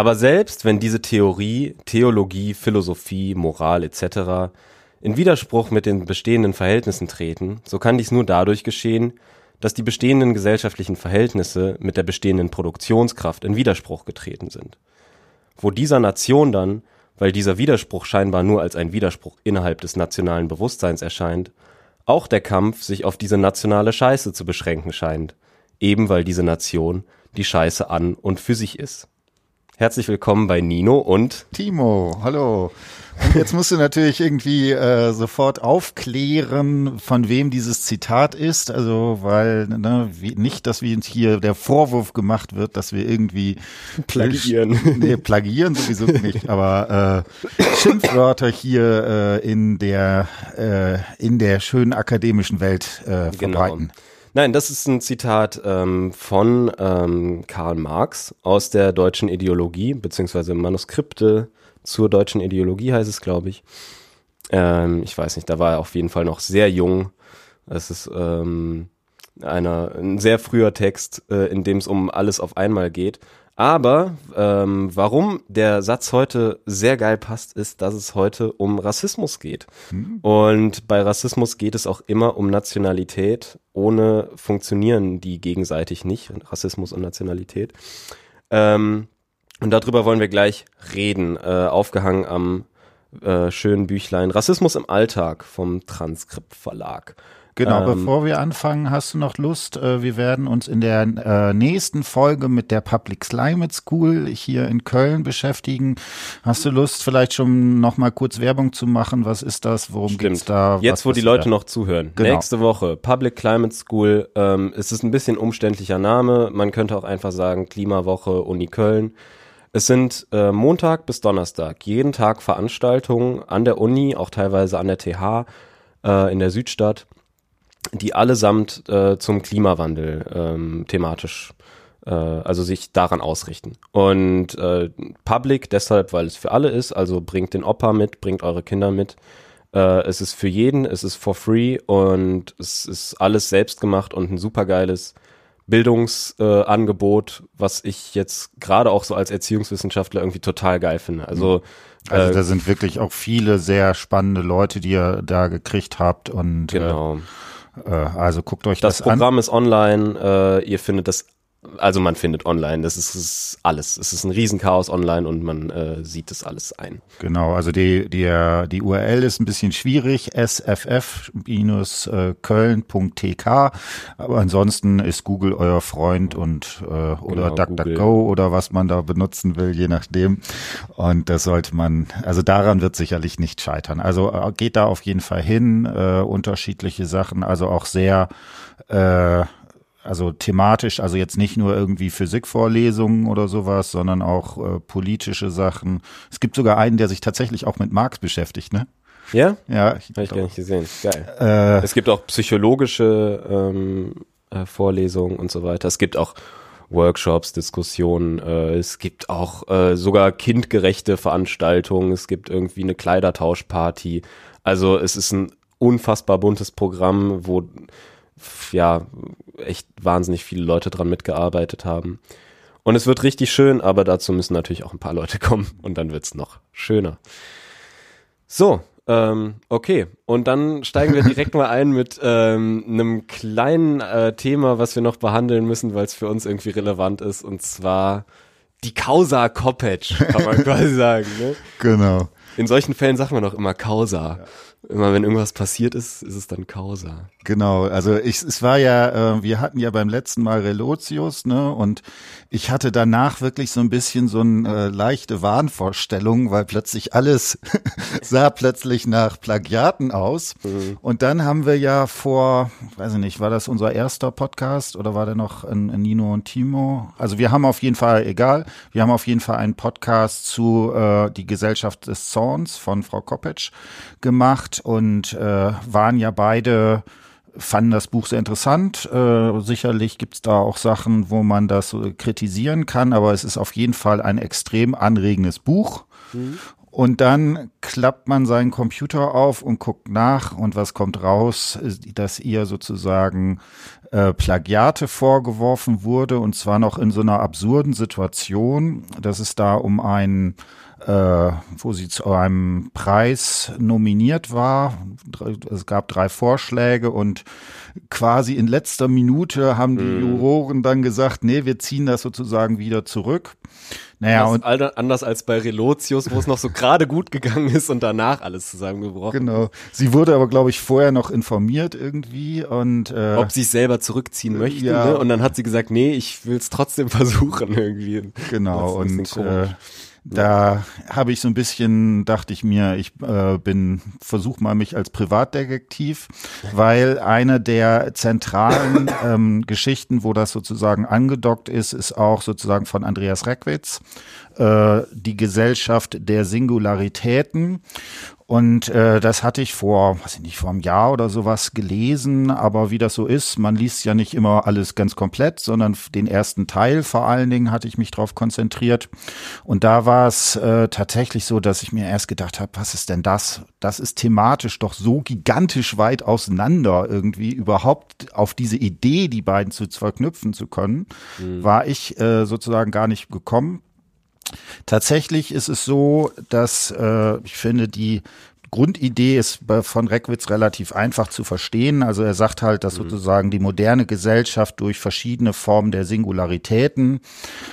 Aber selbst wenn diese Theorie, Theologie, Philosophie, Moral etc. in Widerspruch mit den bestehenden Verhältnissen treten, so kann dies nur dadurch geschehen, dass die bestehenden gesellschaftlichen Verhältnisse mit der bestehenden Produktionskraft in Widerspruch getreten sind. Wo dieser Nation dann, weil dieser Widerspruch scheinbar nur als ein Widerspruch innerhalb des nationalen Bewusstseins erscheint, auch der Kampf sich auf diese nationale Scheiße zu beschränken scheint, eben weil diese Nation die Scheiße an und für sich ist. Herzlich willkommen bei Nino und Timo. Hallo. Und jetzt musst du natürlich irgendwie äh, sofort aufklären, von wem dieses Zitat ist. Also, weil ne, wie, nicht, dass wir uns hier der Vorwurf gemacht wird, dass wir irgendwie plagiieren. Nee, plagiieren sowieso nicht, aber äh, Schimpfwörter hier äh, in der äh, in der schönen akademischen Welt äh, Genau. Nein, das ist ein Zitat ähm, von ähm, Karl Marx aus der deutschen Ideologie, beziehungsweise Manuskripte zur deutschen Ideologie heißt es, glaube ich. Ähm, ich weiß nicht, da war er auf jeden Fall noch sehr jung. Es ist ähm, einer, ein sehr früher Text, äh, in dem es um alles auf einmal geht. Aber ähm, warum der Satz heute sehr geil passt, ist, dass es heute um Rassismus geht. Und bei Rassismus geht es auch immer um Nationalität. Ohne funktionieren die gegenseitig nicht, Rassismus und Nationalität. Ähm, und darüber wollen wir gleich reden, äh, aufgehangen am äh, schönen Büchlein Rassismus im Alltag vom Transkript Verlag. Genau, Ähm, bevor wir anfangen, hast du noch Lust? Äh, wir werden uns in der äh, nächsten Folge mit der Public Climate School hier in Köln beschäftigen. Hast du Lust, vielleicht schon noch mal kurz Werbung zu machen? Was ist das? Worum geht's da? Jetzt, wo die Leute da? noch zuhören. Genau. Nächste Woche, Public Climate School. Ähm, es ist ein bisschen umständlicher Name. Man könnte auch einfach sagen Klimawoche Uni Köln. Es sind äh, Montag bis Donnerstag jeden Tag Veranstaltungen an der Uni, auch teilweise an der TH äh, in der Südstadt, die allesamt äh, zum Klimawandel ähm, thematisch, äh, also sich daran ausrichten. Und äh, Public deshalb, weil es für alle ist, also bringt den Opa mit, bringt eure Kinder mit. Äh, es ist für jeden, es ist for free und es ist alles selbst gemacht und ein supergeiles Bildungsangebot, äh, was ich jetzt gerade auch so als Erziehungswissenschaftler irgendwie total geil finde. Also, Also äh, da sind wirklich auch viele sehr spannende Leute, die ihr da gekriegt habt und genau. äh, äh, also guckt euch Das das, an. Programm ist online, äh, ihr findet das, also man findet online, das ist, ist alles. Es ist ein Riesenchaos online und man äh, sieht das alles ein. Genau, also die, die, die URL ist ein bisschen schwierig, sff-köln.tk, aber ansonsten ist Google euer Freund und äh, oder Genau, DuckDuckGo oder was man da benutzen will, je nachdem. Und das sollte man, also daran wird sicherlich nicht scheitern. Also äh, geht da auf jeden Fall hin, äh, unterschiedliche Sachen, also auch sehr äh, also thematisch, also jetzt nicht nur irgendwie Physikvorlesungen oder sowas, sondern auch äh, politische Sachen. Es gibt sogar einen, der sich tatsächlich auch mit Marx beschäftigt, ne? Ja? Ja, Habe ich gar nicht gesehen. Geil. äh, Es gibt auch psychologische ähm, äh, Vorlesungen und so weiter. Es gibt auch Workshops, Diskussionen. Äh, es gibt auch äh, sogar kindgerechte Veranstaltungen. Es gibt irgendwie eine Kleidertauschparty. Also es ist ein unfassbar buntes Programm, wo ja echt wahnsinnig viele Leute dran mitgearbeitet haben. Und es wird richtig schön, aber dazu müssen natürlich auch ein paar Leute kommen und dann wird's noch schöner. So, ähm, okay. Und dann steigen wir direkt mal ein mit ähm, einem kleinen äh, Thema, was wir noch behandeln müssen, weil es für uns irgendwie relevant ist, und zwar die Causa Kopec, kann man quasi sagen. Ne? genau. In solchen Fällen sagt man doch immer Causa. Immer wenn irgendwas passiert ist, ist es dann Causa. Genau, also ich, es war ja, äh, wir hatten ja beim letzten Mal Relotius, ne, und ich hatte danach wirklich so ein bisschen so eine äh, leichte Wahnvorstellung, weil plötzlich alles sah plötzlich nach Plagiaten aus. Und dann haben wir ja vor, weiß ich nicht, war das unser erster Podcast oder war der noch in, in Nino und Timo? Also wir haben auf jeden Fall, egal, wir haben auf jeden Fall einen Podcast zu äh, die Gesellschaft des Zorns von Frau Koppetsch gemacht und äh, waren ja beide fanden das Buch sehr interessant. Äh, sicherlich gibt's da auch Sachen, wo man das so kritisieren kann, aber es ist auf jeden Fall ein extrem anregendes Buch. Und dann klappt man seinen Computer auf und guckt nach und was kommt raus, dass ihr sozusagen äh, Plagiate vorgeworfen wurde und zwar noch in so einer absurden Situation, dass es da um einen äh, wo sie zu einem Preis nominiert war. Es gab drei Vorschläge und quasi in letzter Minute haben die mhm. Juroren dann gesagt, nee, wir ziehen das sozusagen wieder zurück. Naja, und anders als bei Relotius, wo es noch so gerade gut gegangen ist und danach alles zusammengebrochen. Genau. Sie wurde aber, glaube ich, vorher noch informiert irgendwie und äh, ob sie es selber zurückziehen möchte. Ja. Ne? Und dann hat sie gesagt, nee, ich will es trotzdem versuchen irgendwie. Genau. Und äh, da habe ich so ein bisschen, dachte ich mir, ich äh, bin, versuche mal mich als Privatdetektiv, weil eine der zentralen ähm, Geschichten, wo das sozusagen angedockt ist, ist auch sozusagen von Andreas Reckwitz, äh, die Gesellschaft der Singularitäten. Und äh, das hatte ich vor, weiß ich nicht, vor einem Jahr oder sowas gelesen. Aber wie das so ist, man liest ja nicht immer alles ganz komplett, sondern den ersten Teil vor allen Dingen hatte ich mich drauf konzentriert. Und da war es äh, tatsächlich so, dass ich mir erst gedacht habe, was ist denn das? Das ist thematisch doch so gigantisch weit auseinander irgendwie überhaupt auf diese Idee, die beiden zu verknüpfen zu können, mhm. war ich äh, sozusagen gar nicht gekommen. Tatsächlich ist es so, dass äh, ich finde, die Grundidee ist von Reckwitz relativ einfach zu verstehen. Also er sagt halt, dass mhm. sozusagen die moderne Gesellschaft durch verschiedene Formen der Singularitäten,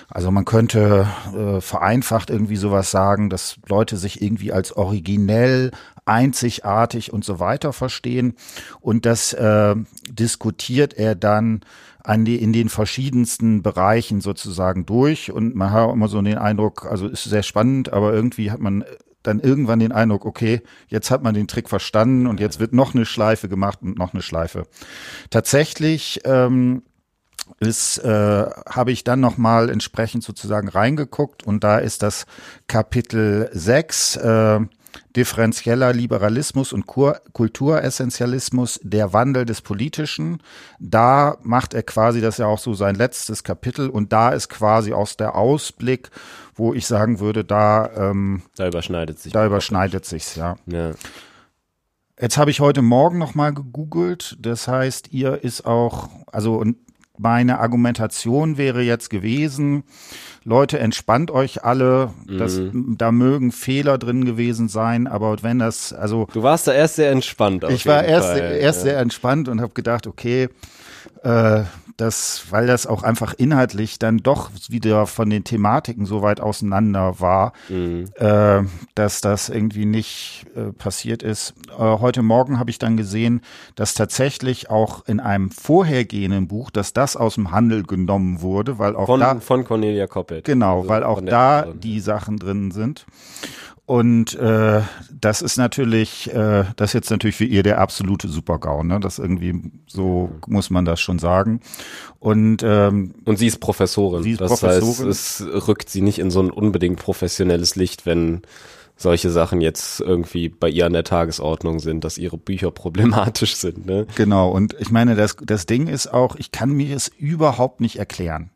also man könnte äh, vereinfacht irgendwie sowas sagen, dass Leute sich irgendwie als originell, einzigartig und so weiter verstehen. Und das äh, diskutiert er dann an die, in den verschiedensten Bereichen sozusagen durch. Und man hat immer so den Eindruck, also ist sehr spannend, aber irgendwie hat man dann irgendwann den Eindruck, okay, jetzt hat man den Trick verstanden und jetzt wird noch eine Schleife gemacht und noch eine Schleife. Tatsächlich ähm, ist, äh, habe ich dann nochmal entsprechend sozusagen reingeguckt und da ist das Kapitel 6, äh, differenzieller Liberalismus und Kulturessentialismus, der Wandel des Politischen. Da macht er quasi, das ja auch so sein letztes Kapitel und da ist quasi aus der Ausblick, wo ich sagen würde, da ähm, da überschneidet sich. Da überschneidet sich's, ja. ja. Jetzt habe ich heute Morgen noch mal gegoogelt. Das heißt, ihr ist auch, also und meine Argumentation wäre jetzt gewesen, Leute, entspannt euch alle, das, mhm. da mögen Fehler drin gewesen sein, aber wenn das, also. Du warst da erst sehr entspannt. ich war erst, Fall. erst ja. sehr entspannt und habe gedacht, okay, äh, das, weil das auch einfach inhaltlich dann doch wieder von den Thematiken so weit auseinander war, mhm. äh, dass das irgendwie nicht äh, passiert ist. Äh, heute Morgen habe ich dann gesehen, dass tatsächlich auch in einem vorhergehenden Buch, dass das aus dem Handel genommen wurde, weil auch von, da von Cornelia Coppel. Genau, also weil auch da die Sachen drin sind. Und äh, das ist natürlich, äh, das ist jetzt natürlich für ihr der absolute Supergau, ne? Das irgendwie so muss man das schon sagen. Und ähm, und sie ist Professorin. Sie ist das Professorin. heißt, es rückt sie nicht in so ein unbedingt professionelles Licht, wenn solche Sachen jetzt irgendwie bei ihr an der Tagesordnung sind, dass ihre Bücher problematisch sind. Ne? Genau. Und ich meine, das das Ding ist auch, ich kann mir es überhaupt nicht erklären.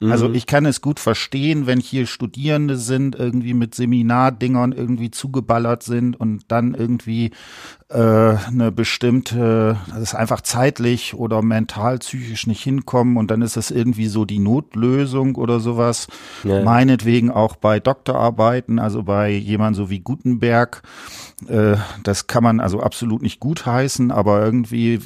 Also mhm. ich kann es gut verstehen, wenn hier Studierende sind, irgendwie mit Seminardingern irgendwie zugeballert sind und dann irgendwie äh, eine bestimmte, das ist einfach zeitlich oder mental, psychisch nicht hinkommen und dann ist das irgendwie so die Notlösung oder sowas. Ja. Meinetwegen auch bei Doktorarbeiten, also bei jemand so wie Gutenberg das kann man also absolut nicht gutheißen, aber irgendwie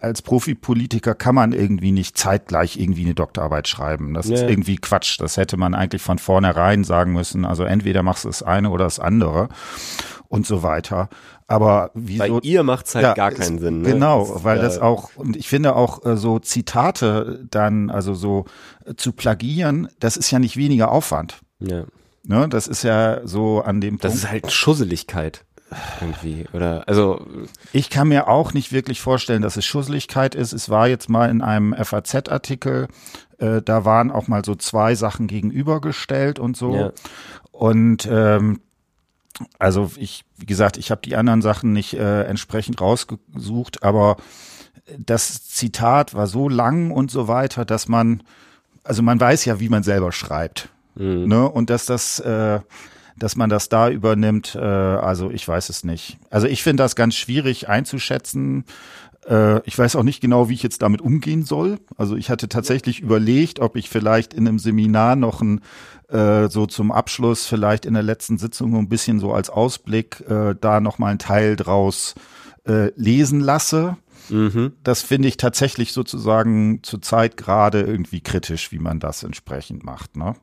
als Profipolitiker kann man irgendwie nicht zeitgleich irgendwie eine Doktorarbeit schreiben. Das ja. ist irgendwie Quatsch. Das hätte man eigentlich von vornherein sagen müssen. Also entweder machst du das eine oder das andere und so weiter. Aber wieso? Bei ihr macht's halt ja, gar keinen Sinn. Ne? Genau, weil das auch und ich finde auch äh, so Zitate dann also so äh, zu plagieren, das ist ja nicht weniger Aufwand. Ja. Ne, das ist ja so an dem Punkt. Das ist halt Schusseligkeit irgendwie oder also ich kann mir auch nicht wirklich vorstellen, dass es Schusseligkeit ist. Es war jetzt mal in einem FAZ-Artikel, äh, da waren auch mal so zwei Sachen gegenübergestellt und so ja. und ähm, also ich, wie gesagt, ich habe die anderen Sachen nicht äh, entsprechend rausgesucht, aber das Zitat war so lang und so weiter, dass man, also man weiß ja, wie man selber schreibt, mhm. ne? Und dass das äh, dass man das da übernimmt. Äh, also ich weiß es nicht. Also ich finde das ganz schwierig einzuschätzen. Äh, ich weiß auch nicht genau, wie ich jetzt damit umgehen soll. Also ich hatte tatsächlich überlegt, ob ich vielleicht in einem Seminar noch ein äh, so zum Abschluss vielleicht in der letzten Sitzung ein bisschen so als Ausblick äh, da noch mal einen Teil draus äh, lesen lasse. Mhm. Das finde ich tatsächlich sozusagen zurzeit gerade irgendwie kritisch, wie man das entsprechend macht. Ne?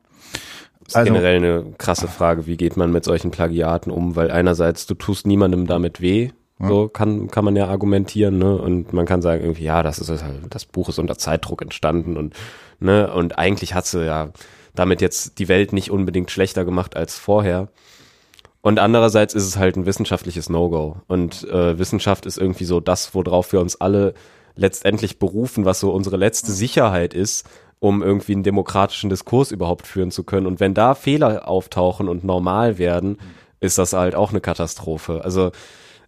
Ist also, generell eine krasse Frage, wie geht man mit solchen Plagiaten um, weil einerseits du tust niemandem damit weh, ja. so kann kann man ja argumentieren, ne? Und man kann sagen irgendwie, ja, das ist halt, das Buch ist unter Zeitdruck entstanden und ne und eigentlich hat sie ja damit jetzt die Welt nicht unbedingt schlechter gemacht als vorher. Und andererseits ist es halt ein wissenschaftliches No-Go. Und äh, Wissenschaft ist irgendwie so das, worauf wir uns alle letztendlich berufen, was so unsere letzte Sicherheit ist, um irgendwie einen demokratischen Diskurs überhaupt führen zu können. Und wenn da Fehler auftauchen und normal werden, ist das halt auch eine Katastrophe. Also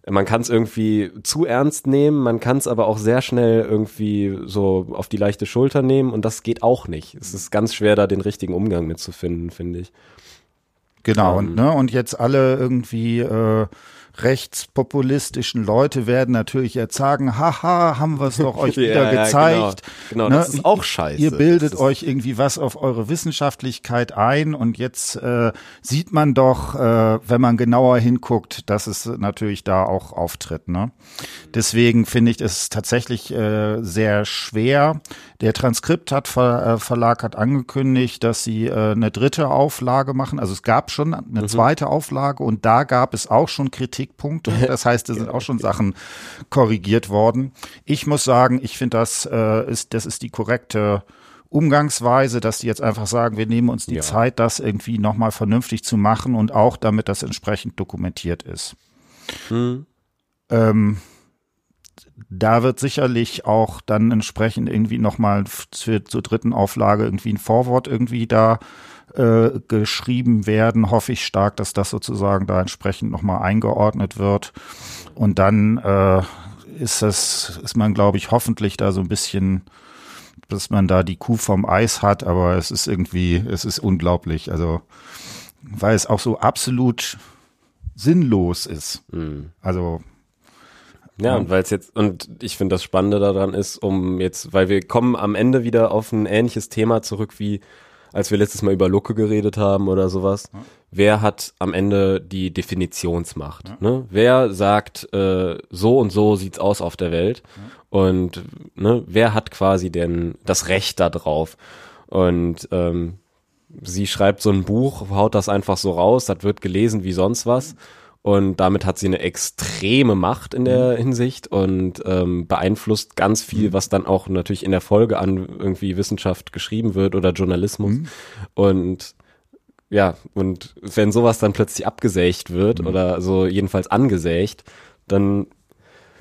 man kann es irgendwie zu ernst nehmen, man kann es aber auch sehr schnell irgendwie so auf die leichte Schulter nehmen und das geht auch nicht. Es ist ganz schwer, da den richtigen Umgang mitzufinden, finde ich. Genau, ähm, und, ne, und jetzt alle irgendwie äh, rechtspopulistischen Leute werden natürlich jetzt sagen, haha, haben wir es doch euch wieder ja, gezeigt. genau, genau ne? das ist auch scheiße. Ihr bildet euch irgendwie was auf eure Wissenschaftlichkeit ein und jetzt äh, sieht man doch, äh, wenn man genauer hinguckt, dass es natürlich da auch auftritt. Ne? Deswegen finde ich es tatsächlich äh, sehr schwer. Der Transkript hat Ver, äh, Verlag hat angekündigt, dass sie äh, eine dritte Auflage machen. Also es gab schon eine mhm. zweite Auflage und da gab es auch schon Kritik Kritikpunkte. Das heißt, da sind auch schon Sachen korrigiert worden. Ich muss sagen, ich finde, das äh, ist, das ist die korrekte Umgangsweise, dass die jetzt einfach sagen, wir nehmen uns die ja. Zeit, das irgendwie nochmal vernünftig zu machen und auch damit das entsprechend dokumentiert ist. Hm. Ähm, da wird sicherlich auch dann entsprechend irgendwie nochmal zur dritten Auflage irgendwie ein Vorwort irgendwie da äh, geschrieben werden, hoffe ich stark, dass das sozusagen da entsprechend nochmal eingeordnet wird. Und dann äh, ist das, ist man, glaube ich, hoffentlich da so ein bisschen, dass man da die Kuh vom Eis hat, aber es ist irgendwie, es ist unglaublich. Also, weil es auch so absolut sinnlos ist. Mhm. Also ja, und weil es jetzt, und ich finde das Spannende daran ist, um jetzt, weil wir kommen am Ende wieder auf ein ähnliches Thema zurück wie als wir letztes Mal über Lucke geredet haben oder sowas. Ja. Wer hat am Ende die Definitionsmacht? Ja. Ne? Wer sagt, äh, so und so sieht's aus auf der Welt? Ja. Und ne, wer hat quasi denn das Recht da drauf? Und ähm, sie schreibt so ein Buch, haut das einfach so raus, das wird gelesen wie sonst was. Und damit hat sie eine extreme Macht in der mhm. Hinsicht und ähm, beeinflusst ganz viel, mhm. was dann auch natürlich in der Folge an irgendwie Wissenschaft geschrieben wird oder Journalismus. Mhm. Und ja, und wenn sowas dann plötzlich abgesägt wird mhm. oder so jedenfalls angesägt, dann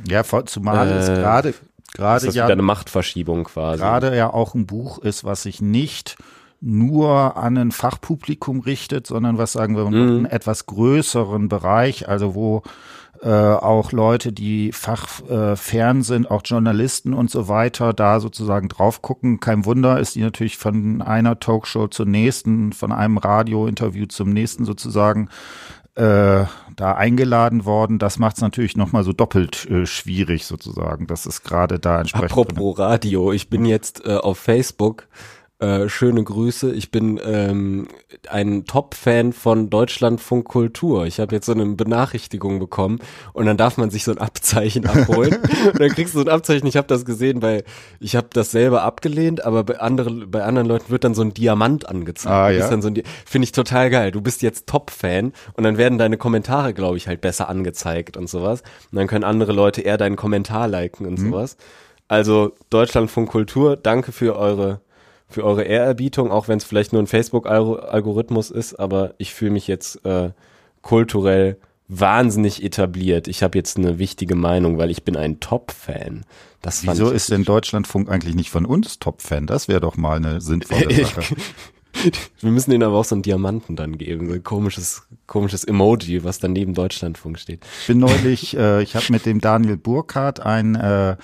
ja, zumal äh, es gerade gerade ja eine Machtverschiebung quasi. Gerade ja auch ein Buch ist, was sich nicht nur an ein Fachpublikum richtet, sondern was sagen wir, mhm. einen etwas größeren Bereich, also wo äh, auch Leute, die fachfern äh, sind, auch Journalisten und so weiter, da sozusagen drauf gucken. Kein Wunder ist die natürlich von einer Talkshow zur nächsten, von einem Radiointerview zum nächsten sozusagen äh, da eingeladen worden. Das macht es natürlich nochmal so doppelt äh, schwierig sozusagen. Das ist gerade da entsprechend. Apropos Radio, ich bin jetzt äh, auf Facebook äh, schöne Grüße. Ich bin ähm, ein Top-Fan von Deutschlandfunk Kultur. Ich habe jetzt so eine Benachrichtigung bekommen und dann darf man sich so ein Abzeichen abholen. und dann kriegst du so ein Abzeichen. Ich habe das gesehen, weil ich habe das selber abgelehnt, aber bei anderen, bei anderen Leuten wird dann so ein Diamant angezeigt. Ah, ja? so Finde ich total geil. Du bist jetzt Top-Fan und dann werden deine Kommentare, glaube ich, halt besser angezeigt und sowas. Und dann können andere Leute eher deinen Kommentar liken und mhm. sowas. Also Deutschlandfunk Kultur, danke für eure für eure Ehrerbietung, auch wenn es vielleicht nur ein Facebook-Algorithmus ist, aber ich fühle mich jetzt äh, kulturell wahnsinnig etabliert. Ich habe jetzt eine wichtige Meinung, weil ich bin ein Top-Fan. Wieso ist denn Deutschlandfunk eigentlich nicht von uns Top-Fan? Das wäre doch mal eine sinnvolle Sache. Wir müssen ihnen aber auch so einen Diamanten dann geben, so ein komisches, komisches Emoji, was dann neben Deutschlandfunk steht. Ich bin neulich, äh, ich habe mit dem Daniel Burkhardt einen äh,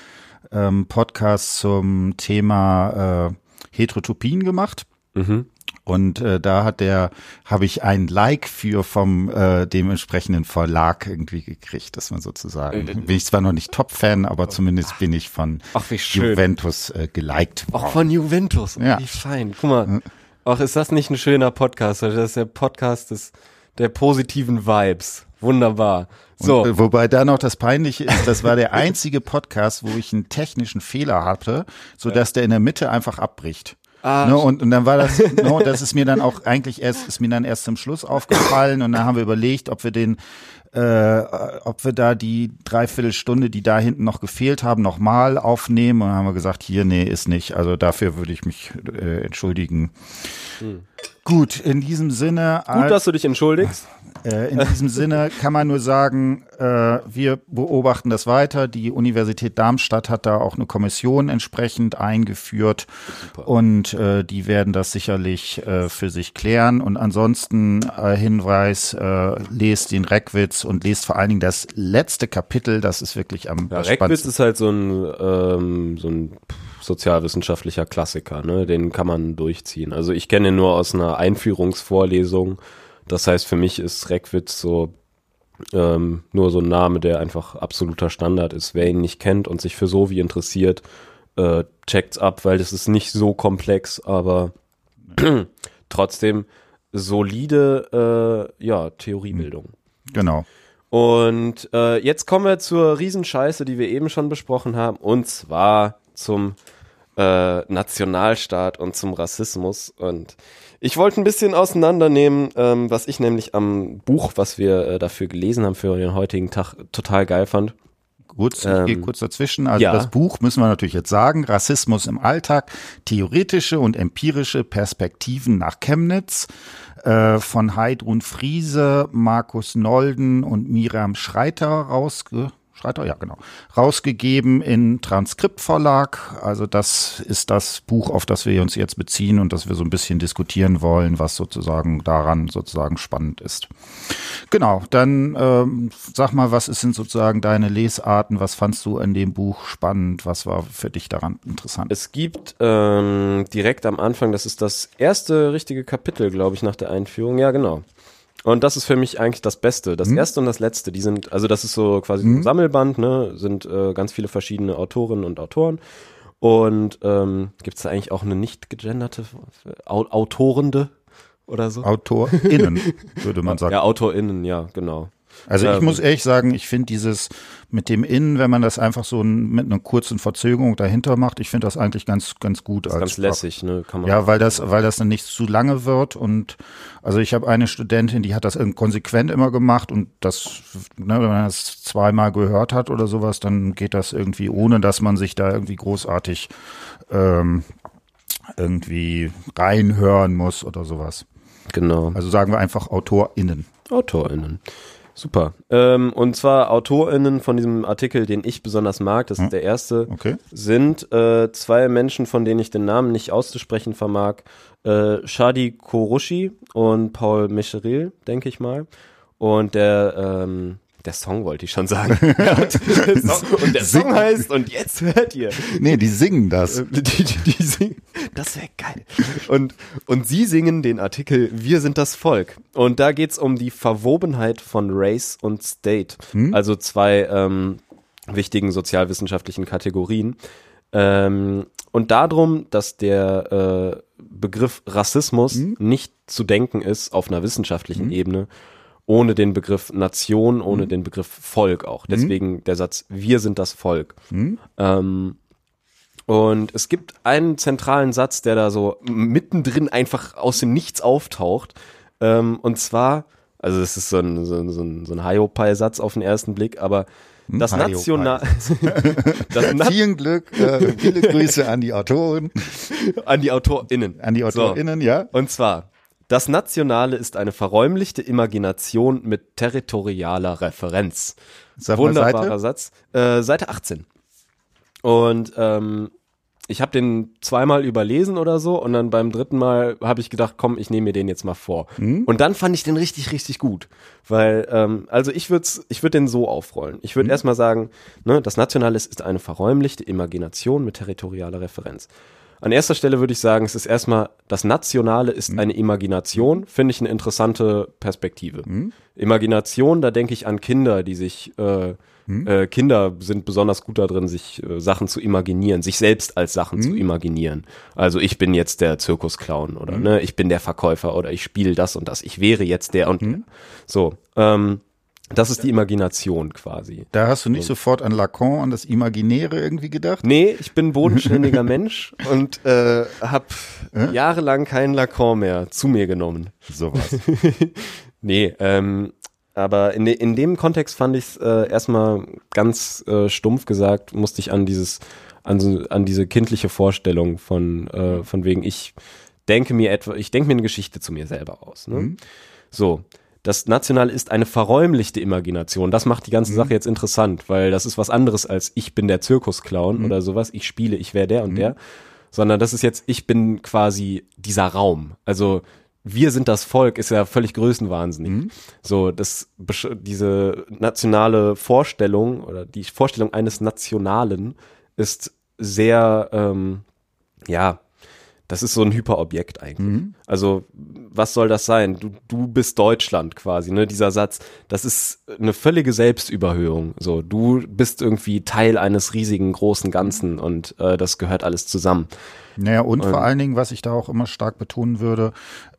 ähm, Podcast zum Thema äh, Heterotopien gemacht. Mhm. Und äh, da hat der, habe ich ein Like für vom äh, dementsprechenden Verlag irgendwie gekriegt, dass man sozusagen. Äh, bin ich zwar noch nicht Top-Fan, aber zumindest bin ich von Ach. Juventus äh, geliked Auch von Juventus. Ja. Wie fein. Guck mal. Ach, ist das nicht ein schöner Podcast? Das ist der Podcast des, der positiven Vibes. Wunderbar. So. Und, äh, wobei da noch das Peinliche ist, das war der einzige Podcast, wo ich einen technischen Fehler hatte, so dass der in der Mitte einfach abbricht. Ah, Ne, und, und dann war das, no, das ist mir dann auch eigentlich erst, ist mir dann erst zum Schluss aufgefallen und dann haben wir überlegt, ob wir den, äh, ob wir da die Dreiviertelstunde, die da hinten noch gefehlt haben, nochmal aufnehmen und dann haben wir gesagt, hier, nee, ist nicht. Also dafür würde ich mich äh, entschuldigen. Gut, in diesem Sinne. Gut, dass du dich entschuldigst. Äh, in diesem Sinne kann man nur sagen, äh, wir beobachten das weiter. Die Universität Darmstadt hat da auch eine Kommission entsprechend eingeführt und äh, die werden das sicherlich für sich klären. Und ansonsten Hinweis, lest den Reckwitz und lest vor allen Dingen das letzte Kapitel, das ist wirklich am Ja, Reckwitz ist halt so ein, ähm, so ein sozialwissenschaftlicher Klassiker, ne? Den kann man durchziehen. Also ich kenne ihn nur aus einer Einführungsvorlesung. Das heißt, für mich ist Reckwitz so ähm, nur so ein Name, der einfach absoluter Standard ist. Wer ihn nicht kennt und sich für so wie interessiert, äh, checkt's ab, weil das ist nicht so komplex, aber trotzdem solide äh, ja, Theoriebildung. Genau. Und äh, jetzt kommen wir zur Riesenscheiße, die wir eben schon besprochen haben, und zwar zum äh, Nationalstaat und zum Rassismus. Und ich wollte ein bisschen auseinandernehmen, ähm, was ich nämlich am Buch, was wir äh, dafür gelesen haben für den heutigen Tag, total geil fand. Gut, ich Ähm, gehe kurz dazwischen. Also ja. das Buch müssen wir natürlich jetzt sagen, Rassismus im Alltag, theoretische und empirische Perspektiven nach Chemnitz äh, von Heidrun Friese, Markus Nolden und Miriam Schreiter rausge Schreiter, ja genau, rausgegeben in Transkriptverlag. Also das ist das Buch, auf das wir uns jetzt beziehen und das wir so ein bisschen diskutieren wollen, was sozusagen daran sozusagen spannend ist. Genau, dann ähm, sag mal, was sind sozusagen deine Lesarten? Was fandst du in dem Buch spannend? Was war für dich daran interessant? Es gibt ähm, direkt am Anfang, das ist das erste richtige Kapitel, glaube ich, nach der Einführung. Ja, genau. Und das ist für mich eigentlich das Beste. Das erste und das letzte, die sind, also das ist so quasi ein Sammelband, ne, sind äh, ganz viele verschiedene Autorinnen und Autoren. Und ähm, gibt es da eigentlich auch eine nicht gegenderte Au Autorende oder so? AutorInnen, würde man sagen. Ja, AutorInnen, ja, genau. Also ich Ähm, muss ehrlich sagen, ich finde dieses mit dem Innen, wenn man das einfach so mit einer kurzen Verzögerung dahinter macht, ich finde das eigentlich ganz, ganz gut. als Ganz lässig, ne? Kann man Ja, weil das, weil das dann nicht zu lange wird und also ich habe eine Studentin, die hat das konsequent immer gemacht und das, ne, wenn man das zweimal gehört hat oder sowas, dann geht das irgendwie ohne, dass man sich da irgendwie großartig ähm, irgendwie reinhören muss oder sowas. Genau. Also sagen wir einfach AutorInnen. AutorInnen. Super. Ähm, und zwar AutorInnen von diesem Artikel, den ich besonders mag, das ist der erste, Okay. sind äh, zwei Menschen, von denen ich den Namen nicht auszusprechen vermag. Äh, Shadi Korushi und Paul Mecheril, denke ich mal. Und der, ähm, der Song wollte ich schon sagen. und, der Song, und der Song heißt, und jetzt hört ihr. Nee, die singen das. Die, die, die singen, das wäre geil. Und, und sie singen den Artikel Wir sind das Volk. Und da geht's um die Verwobenheit von Race und State. Also zwei ähm, wichtigen sozialwissenschaftlichen Kategorien. Ähm, und darum, dass der äh, Begriff Rassismus nicht zu denken ist auf einer wissenschaftlichen Ebene, ohne den Begriff Nation, ohne den Begriff Volk auch. Deswegen der Satz, wir sind das Volk. Ähm, und es gibt einen zentralen Satz, der da so mittendrin einfach aus dem Nichts auftaucht. Ähm, und zwar, also das ist so ein, so ein, so ein, so ein Hiopai-Satz auf den ersten Blick, aber das Hiopai. National, das Na Vielen Glück, äh, viele Grüße an die Autoren, an die AutorInnen. an die AutorInnen, ja. Und zwar, das Nationale ist eine verräumlichte Imagination mit territorialer Referenz. Sag Wunderbarer Seite. Satz. Äh, Seite 18. Und ähm, ich habe den zweimal überlesen oder so und dann beim dritten Mal habe ich gedacht, komm, ich nehme mir den jetzt mal vor. Mhm. Und dann fand ich den richtig, richtig gut. Weil, ähm, also ich würde ich würd den so aufrollen. Ich Mhm. würde erstmal sagen, ne, das Nationale ist eine verräumlichte Imagination mit territorialer Referenz. An erster Stelle würde ich sagen, es ist erstmal, das Nationale ist eine Imagination, finde ich eine interessante Perspektive. Imagination, da denke ich an Kinder, die sich, äh, äh, Kinder sind besonders gut darin, sich äh, Sachen zu imaginieren, sich selbst als Sachen zu imaginieren. Also ich bin jetzt der Zirkusclown oder ne, ich bin der Verkäufer oder ich spiele das und das, ich wäre jetzt der und der. So, ähm, das ist die Imagination quasi. Da hast du nicht sofort an Lacan, an das Imaginäre irgendwie gedacht? Nee, ich bin bodenständiger Mensch und äh, habe jahrelang keinen Lacan mehr zu mir genommen. Sowas. Nee, ähm, aber in, de, in dem Kontext fand ich es äh, erstmal ganz äh, stumpf gesagt, musste ich an dieses, an, so, an diese kindliche Vorstellung von, äh, von wegen, ich denke mir etwa, ich denke mir eine Geschichte zu mir selber aus. Ne? So. Das Nationale ist eine verräumlichte Imagination. Das macht die ganze Sache jetzt interessant, weil das ist was anderes als ich bin der Zirkusclown oder sowas. Ich spiele, ich wäre der und der. Sondern das ist jetzt, ich bin quasi dieser Raum. Also wir sind das Volk ist ja völlig größenwahnsinnig. So, das, diese nationale Vorstellung oder die Vorstellung eines Nationalen ist sehr, ähm, ja, das ist so ein Hyperobjekt eigentlich. Also, was soll das sein? Du, du bist Deutschland quasi, ne? Dieser Satz, das ist eine völlige Selbstüberhöhung. So, du bist irgendwie Teil eines riesigen, großen Ganzen und äh, das gehört alles zusammen. Naja, und vor allen Dingen, was ich da auch immer stark betonen würde,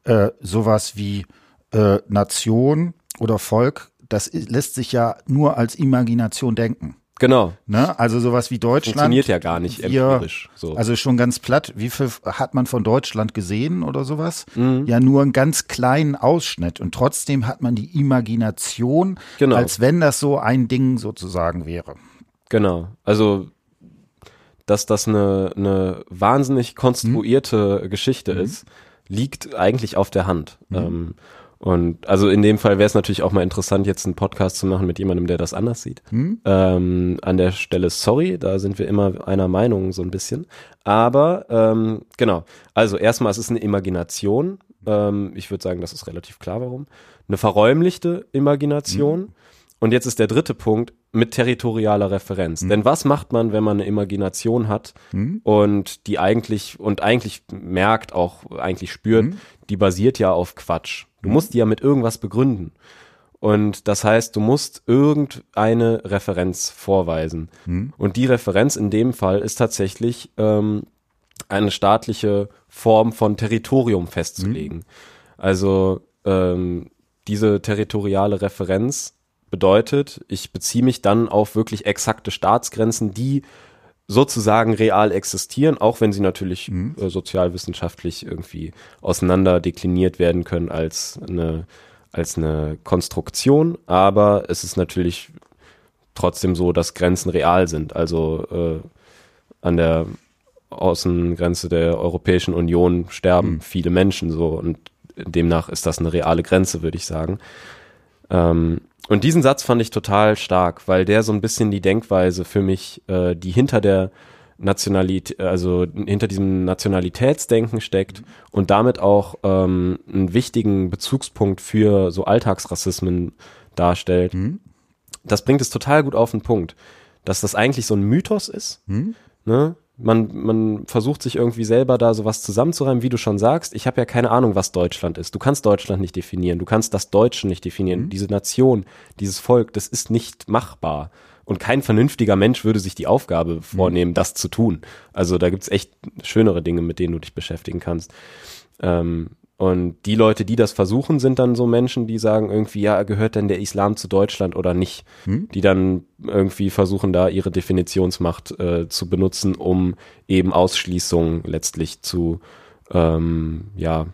äh, sowas wie äh, Nation oder Volk, das lässt sich ja nur als Imagination denken. Genau. Ne? Also sowas wie Deutschland. Funktioniert ja gar nicht wir, empirisch. So. Also schon ganz platt, wie viel hat man von Deutschland gesehen oder sowas? Mhm. Ja, nur einen ganz kleinen Ausschnitt. Und trotzdem hat man die Imagination, Genau. als wenn das so ein Ding sozusagen wäre. Genau. Also, dass das eine, eine wahnsinnig konstruierte Geschichte ist, liegt eigentlich auf der Hand. Ähm, und also in dem Fall wäre es natürlich auch mal interessant, jetzt einen Podcast zu machen mit jemandem, der das anders sieht. Ähm, an der Stelle sorry, da sind wir immer einer Meinung so ein bisschen. Aber ähm, genau, also erstmal, es ist eine Imagination. Ähm, ich würde sagen, das ist relativ klar, warum. Eine verräumlichte Imagination. Und jetzt ist der dritte Punkt mit territorialer Referenz. Denn was macht man, wenn man eine Imagination hat und die eigentlich und eigentlich merkt, auch eigentlich spürt, die basiert ja auf Quatsch. Du musst die ja mit irgendwas begründen. Und das heißt, du musst irgendeine Referenz vorweisen. Und die Referenz in dem Fall ist tatsächlich ähm, eine staatliche Form von Territorium festzulegen. Also ähm, diese territoriale Referenz bedeutet, ich beziehe mich dann auf wirklich exakte Staatsgrenzen, die sozusagen real existieren, auch wenn sie natürlich äh, sozialwissenschaftlich irgendwie auseinander dekliniert werden können als eine, als eine Konstruktion, aber es ist natürlich trotzdem so, dass Grenzen real sind. Also äh, an der Außengrenze der Europäischen Union sterben viele Menschen so und demnach ist das eine reale Grenze, würde ich sagen. Ähm, und diesen Satz fand ich total stark, weil der so ein bisschen die Denkweise für mich, äh, die hinter der Nationalität, also hinter diesem Nationalitätsdenken steckt und damit auch ähm, einen wichtigen Bezugspunkt für so Alltagsrassismen darstellt. Das bringt es total gut auf den Punkt, dass das eigentlich so ein Mythos ist. Ne? Man, man versucht sich irgendwie selber da sowas zusammenzureimen, wie du schon sagst. Ich habe ja keine Ahnung, was Deutschland ist. Du kannst Deutschland nicht definieren. Du kannst das Deutsche nicht definieren. Diese Nation, dieses Volk, das ist nicht machbar. Und kein vernünftiger Mensch würde sich die Aufgabe vornehmen, das zu tun. Also da gibt's echt schönere Dinge, mit denen du dich beschäftigen kannst. Ähm, und die Leute, die das versuchen, sind dann so Menschen, die sagen irgendwie, ja, gehört denn der Islam zu Deutschland oder nicht? Die dann irgendwie versuchen, da ihre Definitionsmacht äh, zu benutzen, um eben Ausschließungen letztlich zu, ähm, ja,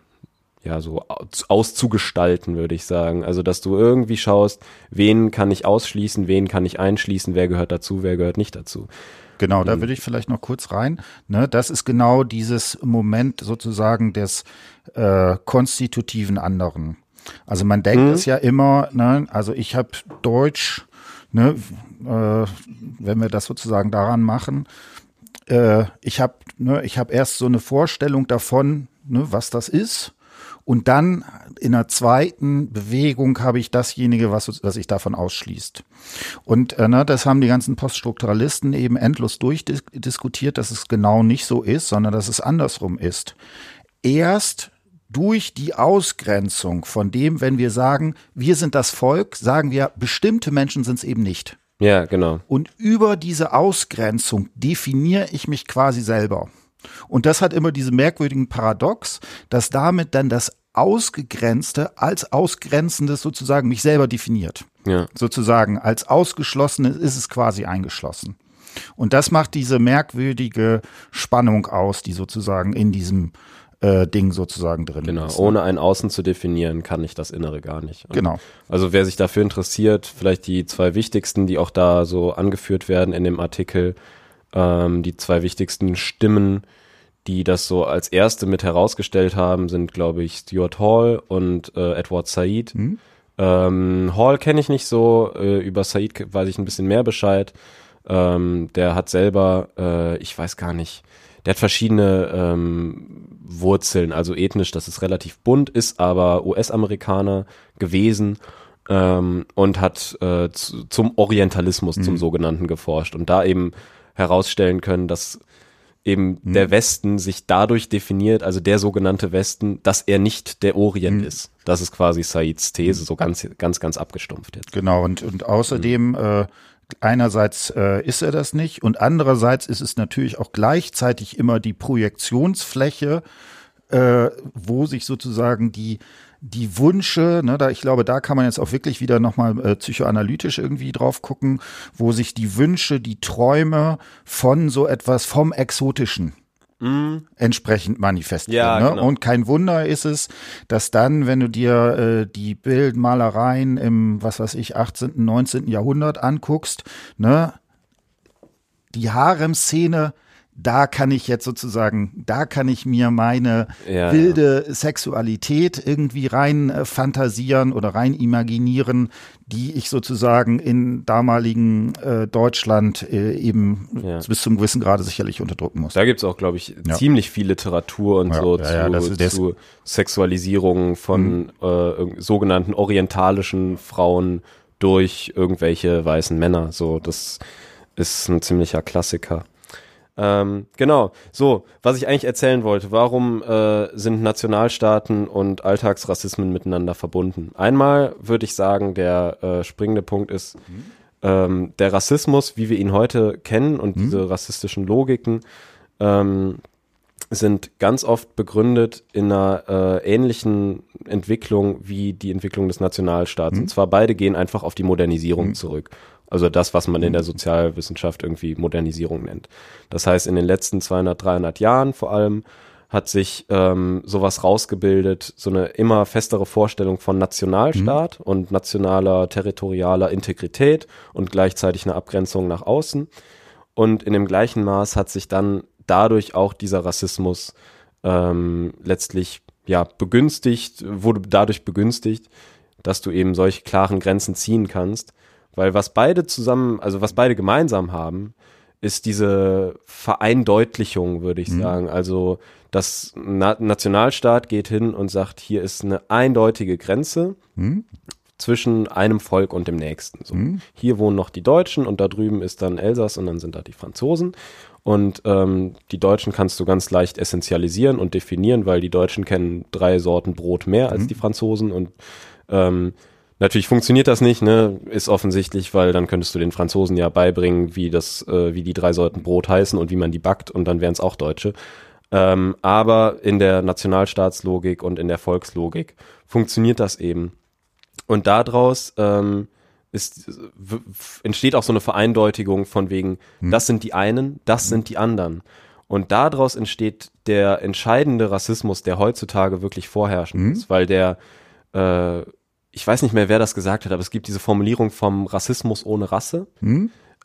ja, so aus- auszugestalten, würde ich sagen. Also, dass du irgendwie schaust, wen kann ich ausschließen, wen kann ich einschließen, wer gehört dazu, wer gehört nicht dazu. Genau, da will ich vielleicht noch kurz rein. Ne, das ist genau dieses Moment sozusagen des äh, konstitutiven anderen. Also man denkt es ja immer, ne, also ich habe Deutsch, ne, äh, wenn wir das sozusagen daran machen, äh, ich habe ne, ich habe erst so eine Vorstellung davon, ne, was das ist. Und dann in der zweiten Bewegung habe ich dasjenige, was, was sich davon ausschließt. Und äh, ne, das haben die ganzen Poststrukturalisten eben endlos durchdiskutiert, dass es genau nicht so ist, sondern dass es andersrum ist. Erst durch die Ausgrenzung von dem, wenn wir sagen, wir sind das Volk, sagen wir, bestimmte Menschen sind es eben nicht. Ja, genau. Und über diese Ausgrenzung definiere ich mich quasi selber. Und das hat immer diese merkwürdigen Paradox, dass damit dann das Ausgegrenzte als Ausgrenzendes sozusagen mich selber definiert. Ja. Sozusagen als Ausgeschlossenes ist es quasi eingeschlossen. Und das macht diese merkwürdige Spannung aus, die sozusagen in diesem äh, Ding sozusagen drin Genau, ist. ne? ohne ein Außen zu definieren, kann ich das Innere gar nicht. Und Genau. Also wer sich dafür interessiert, vielleicht die zwei wichtigsten, die auch da so angeführt werden in dem Artikel, ähm, die zwei wichtigsten Stimmen, die das so als erste mit herausgestellt haben, sind, glaube ich, Stuart Hall und äh, Edward Said. Ähm, Hall kenne ich nicht so, äh, über Said weiß ich ein bisschen mehr Bescheid. Ähm, der hat selber, äh, ich weiß gar nicht, der hat verschiedene ähm, Wurzeln, also ethnisch, das ist relativ bunt, ist aber US-Amerikaner gewesen ähm, und hat äh, zu, zum Orientalismus, zum sogenannten, geforscht und da eben herausstellen können, dass eben der Westen sich dadurch definiert, also der sogenannte Westen, dass er nicht der Orient ist. Das ist quasi Saids These, so ganz, ganz, ganz abgestumpft jetzt. Genau, und, und außerdem äh, einerseits äh, ist er das nicht und andererseits ist es natürlich auch gleichzeitig immer die Projektionsfläche, äh, wo sich sozusagen die die Wünsche, ne, da ich glaube, da kann man jetzt auch wirklich wieder nochmal äh, psychoanalytisch irgendwie drauf gucken, wo sich die Wünsche, die Träume von so etwas vom Exotischen entsprechend manifestieren. Ja, ne? genau. Und kein Wunder ist es, dass dann, wenn du dir äh, die Bildmalereien im, was weiß ich, 18., 19. Jahrhundert anguckst, ne, die Harem-Szene, da kann ich jetzt sozusagen, da kann ich mir meine Ja, wilde Sexualität irgendwie rein äh, fantasieren oder rein imaginieren, die ich sozusagen in damaligen äh, Deutschland äh, eben Ja. bis zum gewissen Grade sicherlich unterdrücken muss. Da gibt's auch, glaube ich, Ja. ziemlich viel Literatur und Ja, so ja, zu, ja, zu Sexualisierung von äh, irg- sogenannten orientalischen Frauen durch irgendwelche weißen Männer. So, das ist ein ziemlicher Klassiker. Ähm, genau. So, was ich eigentlich erzählen wollte, warum äh, sind Nationalstaaten und Alltagsrassismen miteinander verbunden? Einmal würde ich sagen, der äh, springende Punkt ist, ähm, der Rassismus, wie wir ihn heute kennen und diese rassistischen Logiken, ähm, sind ganz oft begründet in einer äh, ähnlichen Entwicklung wie die Entwicklung des Nationalstaats. Und zwar beide gehen einfach auf die Modernisierung zurück. Also das, was man in der Sozialwissenschaft irgendwie Modernisierung nennt. Das heißt, in den letzten 200, 300 Jahren vor allem hat sich ähm, sowas rausgebildet, so eine immer festere Vorstellung von Nationalstaat und nationaler, territorialer Integrität und gleichzeitig eine Abgrenzung nach außen. Und in dem gleichen Maß hat sich dann dadurch auch dieser Rassismus ähm, letztlich ja begünstigt, wurde dadurch begünstigt, dass du eben solche klaren Grenzen ziehen kannst. Weil was beide zusammen, also was beide gemeinsam haben, ist diese Vereindeutlichung, würde ich sagen. Also das Na Nationalstaat geht hin und sagt, hier ist eine eindeutige Grenze zwischen einem Volk und dem nächsten. So. Hier wohnen noch die Deutschen und da drüben ist dann Elsass und dann sind da die Franzosen. Und ähm, die Deutschen kannst du ganz leicht essentialisieren und definieren, weil die Deutschen kennen drei Sorten Brot mehr als die Franzosen und ähm, Natürlich funktioniert das nicht, ne? Ist offensichtlich, weil dann könntest du den Franzosen ja beibringen, wie das, äh, wie die drei Sorten Brot heißen und wie man die backt und dann wären es auch Deutsche. Ähm, aber in der Nationalstaatslogik und in der Volkslogik funktioniert das eben. Und daraus ähm, ist, entsteht auch so eine Vereindeutigung von wegen, das sind die einen, das sind die anderen. Und daraus entsteht der entscheidende Rassismus, der heutzutage wirklich vorherrschend ist, weil der, äh, ich weiß nicht mehr, wer das gesagt hat, aber es gibt diese Formulierung vom Rassismus ohne Rasse.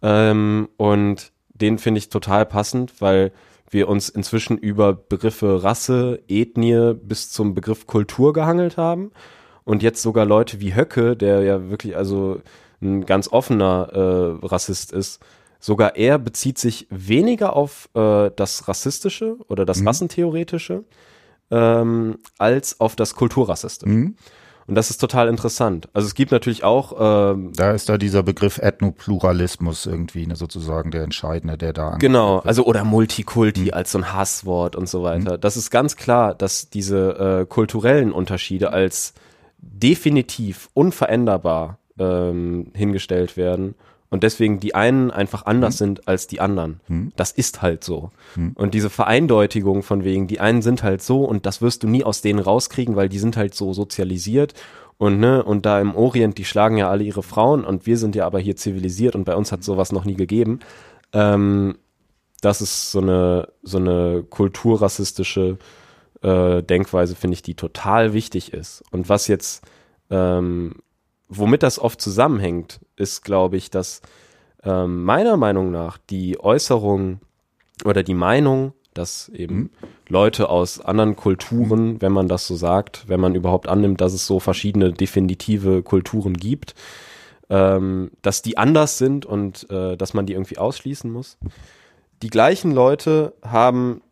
Ähm, und den finde ich total passend, weil wir uns inzwischen über Begriffe Rasse, Ethnie bis zum Begriff Kultur gehangelt haben. Und jetzt sogar Leute wie Höcke, der ja wirklich also ein ganz offener äh, Rassist ist, sogar er bezieht sich weniger auf äh, das Rassistische oder das Rassentheoretische, ähm, als auf das Kulturrassistische. Mhm. Und das ist total interessant. Also es gibt natürlich auch. Ähm, da ist da dieser Begriff Ethnopluralismus irgendwie ne, sozusagen der entscheidende, der da. Genau, also oder Multikulti mhm. als so ein Hasswort und so weiter. Mhm. Das ist ganz klar, dass diese äh, kulturellen Unterschiede als definitiv unveränderbar ähm, hingestellt werden und deswegen die einen einfach anders hm. sind als die anderen. Hm. Das ist halt so. Hm. Und diese Vereindeutigung von wegen, die einen sind halt so und das wirst du nie aus denen rauskriegen, weil die sind halt so sozialisiert und ne, und da im Orient, die schlagen ja alle ihre Frauen und wir sind ja aber hier zivilisiert und bei uns hat sowas noch nie gegeben. Ähm, das ist so eine, so eine kulturrassistische äh, Denkweise, finde ich, die total wichtig ist. Und was jetzt ähm, womit das oft zusammenhängt, ist, glaube ich, dass ähm, meiner Meinung nach die Äußerung oder die Meinung, dass eben mhm. Leute aus anderen Kulturen, wenn man das so sagt, wenn man überhaupt annimmt, dass es so verschiedene definitive Kulturen gibt, ähm, dass die anders sind und äh, dass man die irgendwie ausschließen muss. Die gleichen Leute haben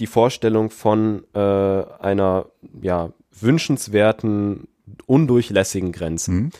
die Vorstellung von äh, einer ja, wünschenswerten undurchlässigen Grenzen. Mhm.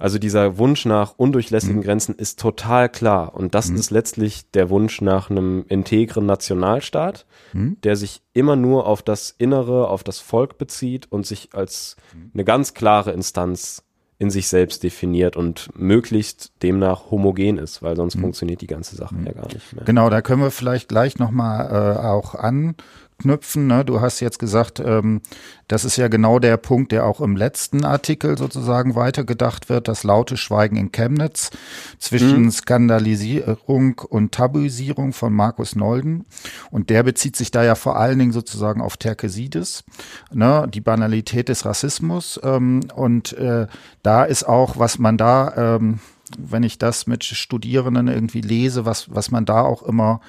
Also dieser Wunsch nach undurchlässigen mhm. Grenzen ist total klar. Und das mhm. ist letztlich der Wunsch nach einem integren Nationalstaat, mhm. der sich immer nur auf das Innere, auf das Volk bezieht und sich als mhm. eine ganz klare Instanz in sich selbst definiert und möglichst demnach homogen ist, weil sonst mhm. funktioniert die ganze Sache mhm. ja gar nicht mehr. Genau, da können wir vielleicht gleich nochmal äh, auch an anknüpfen. Ne? Du hast jetzt gesagt, ähm, das ist ja genau der Punkt, der auch im letzten Artikel sozusagen weitergedacht wird, das laute Schweigen in Chemnitz zwischen mhm. Skandalisierung und Tabuisierung von Markus Nolden. Und der bezieht sich da ja vor allen Dingen sozusagen auf Terkesides, ne? die Banalität des Rassismus. Ähm, und äh, da ist auch, was man da ähm, wenn ich das mit Studierenden irgendwie lese, was, was man da auch immer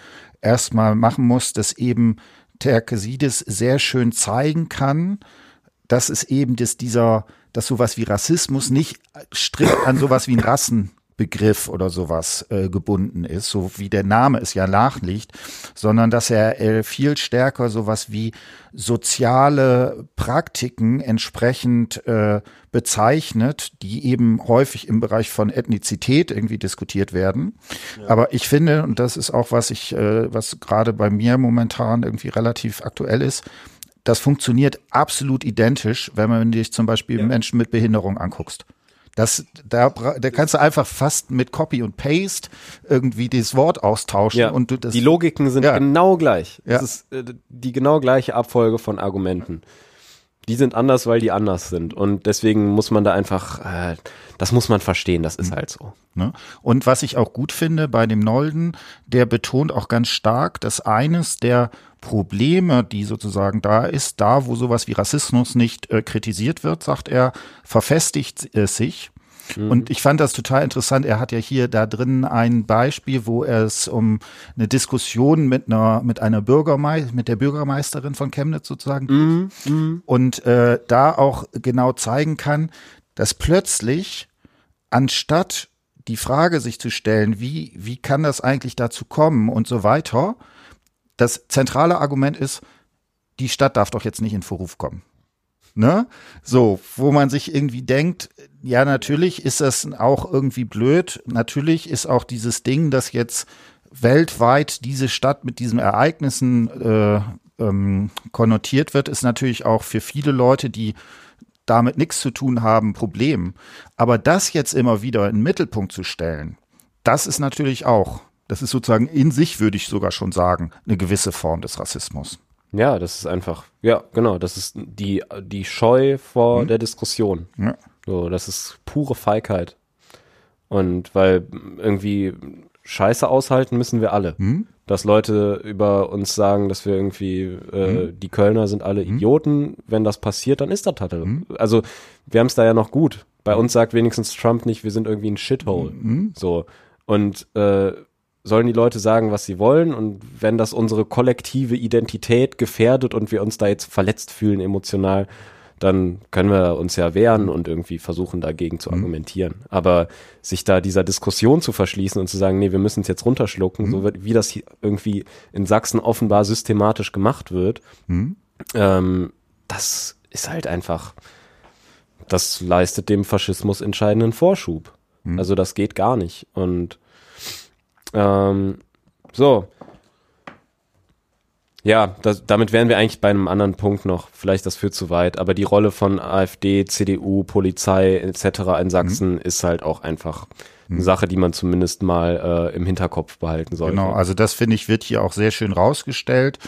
erstmal machen muss, dass eben Terkesides sehr schön zeigen kann, dass es eben dass dieser, dass sowas wie Rassismus nicht strikt an sowas wie ein Rassenbegriff oder sowas äh, gebunden ist, so wie der Name es ja nachliegt, sondern dass er äh, viel stärker sowas wie soziale Praktiken entsprechend äh, bezeichnet, die eben häufig im Bereich von Ethnizität irgendwie diskutiert werden. Ja. Aber ich finde, und das ist auch, was ich, äh, was gerade bei mir momentan irgendwie relativ aktuell ist, das funktioniert absolut identisch, wenn man sich zum Beispiel ja. Menschen mit Behinderung anguckst. Das, da, da kannst du einfach fast mit Copy und Paste irgendwie das Wort austauschen. Ja, und du das, die Logiken sind ja. genau gleich. Ja. Das ist äh, die genau gleiche Abfolge von Argumenten. Die sind anders, weil die anders sind. Und deswegen muss man da einfach, äh, das muss man verstehen, das ist mhm. halt so. Ne? Und was ich auch gut finde bei dem Nolden, der betont auch ganz stark, dass eines der Probleme, die sozusagen da ist, da wo sowas wie Rassismus nicht äh, kritisiert wird, sagt er, verfestigt es äh, sich. Mhm. Und ich fand das total interessant. Er hat ja hier da drin ein Beispiel, wo es um eine Diskussion mit einer mit einer Bürgermeister, mit der Bürgermeisterin von Chemnitz sozusagen mhm. Mhm. und äh, da auch genau zeigen kann, dass plötzlich anstatt die Frage sich zu stellen, wie wie kann das eigentlich dazu kommen und so weiter, das zentrale Argument ist, die Stadt darf doch jetzt nicht in Verruf kommen. Ne? So, wo man sich irgendwie denkt, ja, natürlich ist das auch irgendwie blöd. Natürlich ist auch dieses Ding, dass jetzt weltweit diese Stadt mit diesen Ereignissen äh, ähm, konnotiert wird, ist natürlich auch für viele Leute, die damit nichts zu tun haben, Problem. Aber das jetzt immer wieder in den Mittelpunkt zu stellen, das ist natürlich auch das ist sozusagen in sich, würde ich sogar schon sagen, eine gewisse Form des Rassismus. Ja, das ist einfach, ja, genau, das ist die, die Scheu vor mhm. der Diskussion. Ja. So, das ist pure Feigheit. Und weil irgendwie Scheiße aushalten müssen wir alle. Mhm. Dass Leute über uns sagen, dass wir irgendwie, äh, mhm. die Kölner sind alle mhm. Idioten. Wenn das passiert, dann ist das halt. Mhm. Also, wir haben es da ja noch gut. Bei uns sagt wenigstens Trump nicht, wir sind irgendwie ein Shithole. Mhm. So. Und äh, sollen die Leute sagen, was sie wollen und wenn das unsere kollektive Identität gefährdet und wir uns da jetzt verletzt fühlen emotional, dann können wir uns ja wehren und irgendwie versuchen dagegen zu mhm. argumentieren. Aber sich da dieser Diskussion zu verschließen und zu sagen, nee, wir müssen es jetzt runterschlucken, mhm. so wie das irgendwie in Sachsen offenbar systematisch gemacht wird, mhm. ähm, das ist halt einfach, das leistet dem Faschismus entscheidenden Vorschub. Mhm. Also das geht gar nicht. Und ähm, so. Ja, das, damit wären wir eigentlich bei einem anderen Punkt noch. Vielleicht das führt zu weit. Aber die Rolle von AfD, CDU, Polizei etc. in Sachsen mhm. ist halt auch einfach eine hm. Sache, die man zumindest mal äh, im Hinterkopf behalten sollte. Genau, also das finde ich wird hier auch sehr schön rausgestellt,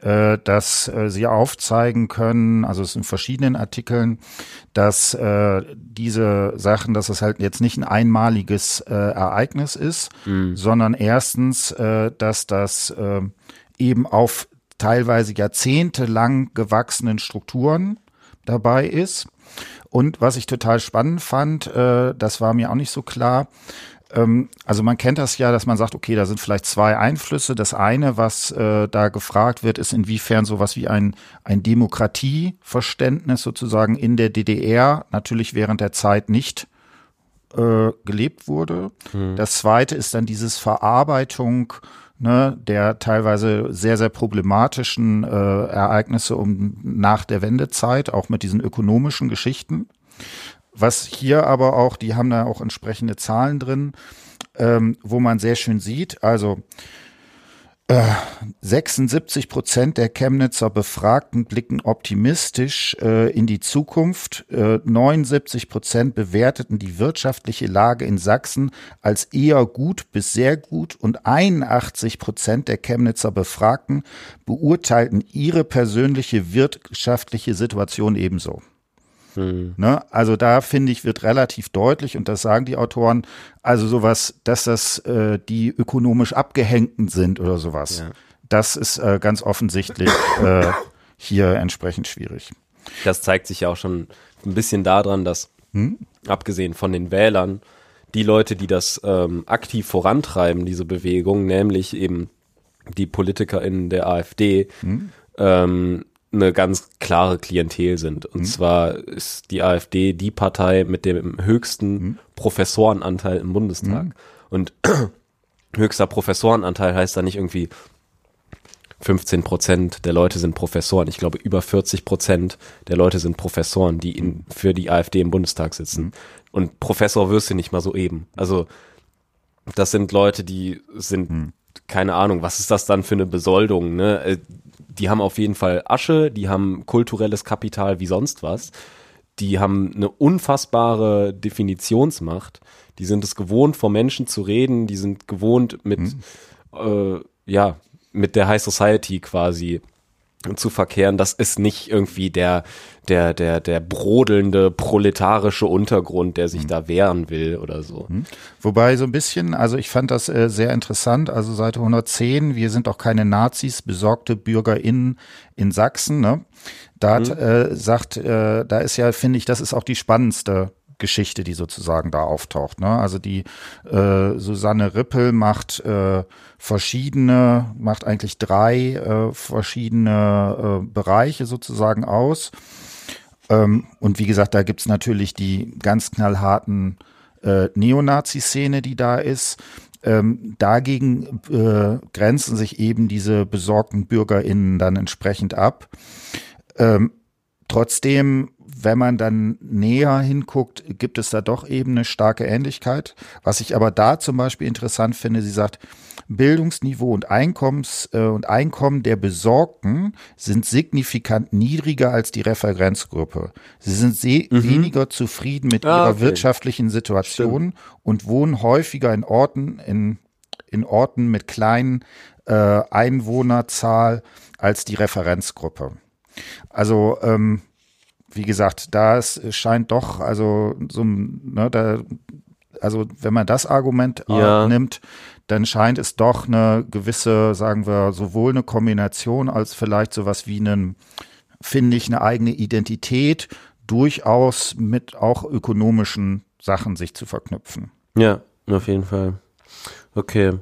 äh, dass äh, sie aufzeigen können, also es in verschiedenen Artikeln, dass äh, diese Sachen, dass es halt jetzt nicht ein einmaliges äh, Ereignis ist, mhm. sondern erstens, äh, dass das äh, eben auf teilweise jahrzehntelang gewachsenen Strukturen dabei ist und was ich total spannend fand, äh, das war mir auch nicht so klar, ähm, also man kennt das ja, dass man sagt, okay, da sind vielleicht zwei Einflüsse. Das eine, was äh, da gefragt wird, ist inwiefern sowas wie ein, ein Demokratieverständnis sozusagen in der DDR natürlich während der Zeit nicht äh, gelebt wurde. Hm. Das zweite ist dann dieses Verarbeitung ne, der teilweise sehr, sehr problematischen äh, Ereignisse um nach der Wendezeit, auch mit diesen ökonomischen Geschichten. Was hier aber auch, die haben da auch entsprechende Zahlen drin, ähm, wo man sehr schön sieht, also 76 Prozent der Chemnitzer Befragten blicken optimistisch äh, in die Zukunft. Äh, 79 Prozent bewerteten die wirtschaftliche Lage in Sachsen als eher gut bis sehr gut und 81 Prozent der Chemnitzer Befragten beurteilten ihre persönliche wirtschaftliche Situation ebenso. Mhm. Ne? Also da finde ich, wird relativ deutlich, und das sagen die Autoren, also sowas, dass das äh, die ökonomisch abgehängten sind oder sowas. Ja. Das ist äh, ganz offensichtlich äh, hier entsprechend schwierig. Das zeigt sich ja auch schon ein bisschen daran, dass hm? abgesehen von den Wählern, die Leute, die das ähm, aktiv vorantreiben, diese Bewegung, nämlich eben die PolitikerInnen der AfD, hm? ähm, eine ganz klare Klientel sind. Und mhm. zwar ist die AfD die Partei mit dem höchsten mhm. Professorenanteil im Bundestag. Mhm. Und höchster Professorenanteil heißt da nicht irgendwie 15 Prozent der Leute sind Professoren. Ich glaube, über 40 Prozent der Leute sind Professoren, die in, für die AfD im Bundestag sitzen. Mhm. Und Professor wirst du nicht mal so eben. Also, das sind Leute, die sind, mhm. keine Ahnung, was ist das dann für eine Besoldung, ne? Die haben auf jeden Fall Asche, die haben kulturelles Kapital wie sonst was. Die haben eine unfassbare Definitionsmacht. Die sind es gewohnt, vor Menschen zu reden. Die sind gewohnt, mit, mhm. äh, ja, mit der High Society quasi zu verkehren. Das ist nicht irgendwie der, der, der, der brodelnde proletarische Untergrund, der sich mhm. da wehren will oder so. Mhm. Wobei so ein bisschen, also ich fand das äh, sehr interessant, also Seite 110, wir sind auch keine Nazis, besorgte BürgerInnen in Sachsen, ne? Da mhm. äh, sagt, äh, da ist ja, finde ich, das ist auch die spannendste Geschichte, die sozusagen da auftaucht. Ne? Also die äh, Susanne Rippel macht äh, verschiedene, macht eigentlich drei äh, verschiedene äh, Bereiche sozusagen aus. Ähm, und wie gesagt, da gibt's natürlich die ganz knallharten äh, Neonazi-Szene, die da ist. Ähm, dagegen äh, grenzen sich eben diese besorgten BürgerInnen dann entsprechend ab. Ähm, trotzdem wenn man dann näher hinguckt, gibt es da doch eben eine starke Ähnlichkeit. Was ich aber da zum Beispiel interessant finde, sie sagt, Bildungsniveau und Einkommens äh, und Einkommen der Besorgten sind signifikant niedriger als die Referenzgruppe. Sie sind mhm. weniger zufrieden mit ah, ihrer okay. wirtschaftlichen Situation Stimmt. und wohnen häufiger in Orten in in Orten mit kleinen äh, Einwohnerzahl als die Referenzgruppe. Also ähm, wie gesagt, da scheint doch, also so, ne, da, also wenn man das Argument äh, ja. nimmt, dann scheint es doch eine gewisse, sagen wir, sowohl eine Kombination als vielleicht sowas wie einen, finde ich, eine eigene Identität durchaus mit auch ökonomischen Sachen sich zu verknüpfen. Ja, auf jeden Fall. Okay,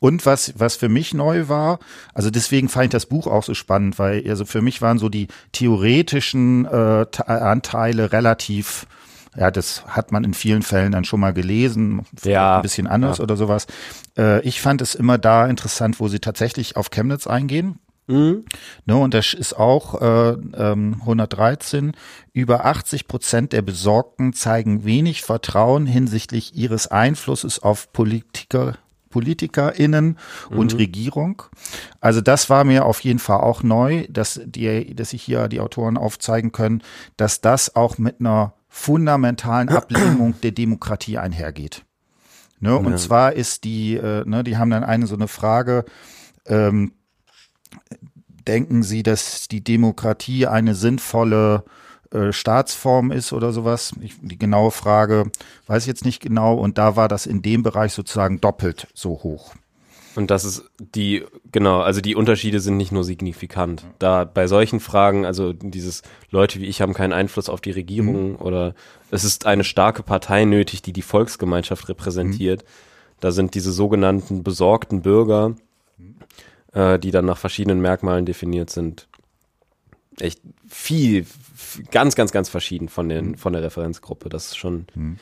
und was, was für mich neu war, also deswegen fand ich das Buch auch so spannend, weil also für mich waren so die theoretischen äh, Anteile relativ, ja, das hat man in vielen Fällen dann schon mal gelesen, ja, ein bisschen anders ja. oder sowas. Äh, ich fand es immer da interessant, wo sie tatsächlich auf Chemnitz eingehen. Mhm. Ne, und das ist auch äh, ähm, 113. Über 80 Prozent der Besorgten zeigen wenig Vertrauen hinsichtlich ihres Einflusses auf Politiker, PolitikerInnen mhm. und Regierung. Also das war mir auf jeden Fall auch neu, dass die, dass sich hier die Autoren aufzeigen können, dass das auch mit einer fundamentalen Ablehnung der Demokratie einhergeht. Ne, ja. Und zwar ist die, äh, ne, die haben dann eine so eine Frage, ähm, denken Sie, dass die Demokratie eine sinnvolle äh, Staatsform ist oder sowas? Ich, die genaue Frage weiß ich jetzt nicht genau. Und da war das in dem Bereich sozusagen doppelt so hoch. Und das ist die, genau, also die Unterschiede sind nicht nur signifikant. Da bei solchen Fragen, also dieses Leute wie ich haben keinen Einfluss auf die Regierung mhm. oder es ist eine starke Partei nötig, die die Volksgemeinschaft repräsentiert. Mhm. Da sind diese sogenannten besorgten Bürger, äh, die dann nach verschiedenen Merkmalen definiert sind. Echt viel, ganz, ganz, ganz verschieden von, den, mhm. von der Referenzgruppe. Das ist schon, mhm.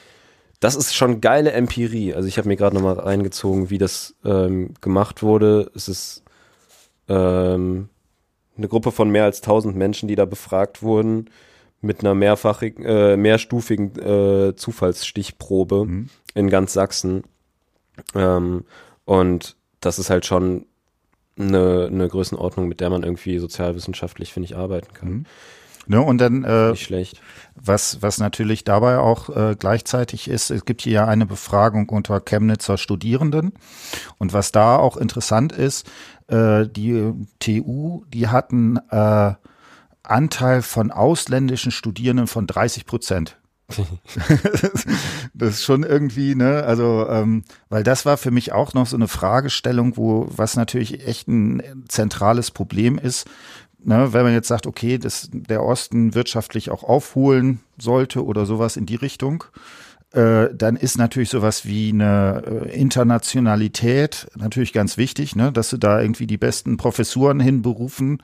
das ist schon geile Empirie. Also ich habe mir gerade nochmal reingezogen, wie das ähm, gemacht wurde. Es ist ähm, eine Gruppe von mehr als 1000 Menschen, die da befragt wurden mit einer mehrfachigen, äh, mehrstufigen äh, Zufallsstichprobe mhm. in ganz Sachsen. Ähm, und das ist halt schon eine, eine Größenordnung, mit der man irgendwie sozialwissenschaftlich, finde ich, arbeiten kann. Mhm. Ne, und dann, äh, Nicht schlecht. Was, was natürlich dabei auch äh, gleichzeitig ist, es gibt hier ja eine Befragung unter Chemnitzer Studierenden. Und was da auch interessant ist, äh, die TU, die hatten äh, Anteil von ausländischen Studierenden von 30 Prozent. das ist schon irgendwie, ne, also, ähm, weil das war für mich auch noch so eine Fragestellung, wo, was natürlich echt ein zentrales Problem ist, ne, wenn man jetzt sagt, okay, dass der Osten wirtschaftlich auch aufholen sollte oder sowas in die Richtung, äh, dann ist natürlich sowas wie eine äh, Internationalität natürlich ganz wichtig, ne, dass du da irgendwie die besten Professuren hinberufen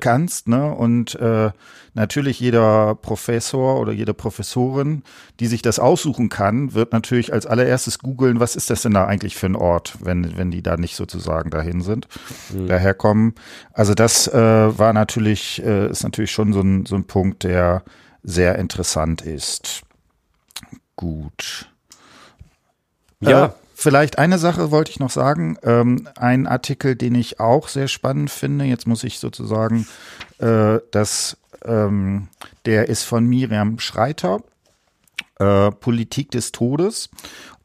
kannst, ne? Und äh, natürlich jeder Professor oder jede Professorin, die sich das aussuchen kann, wird natürlich als allererstes googeln, was ist das denn da eigentlich für ein Ort, wenn, wenn die da nicht sozusagen dahin sind, mhm. daherkommen. Also das äh, war natürlich, äh, ist natürlich schon so ein, so ein Punkt, der sehr interessant ist. Gut. Ja. Vielleicht eine Sache wollte ich noch sagen. Ähm, ein Artikel, den ich auch sehr spannend finde. Jetzt muss ich sozusagen, äh, dass ähm, der ist von Miriam Schreiter, äh, Politik des Todes.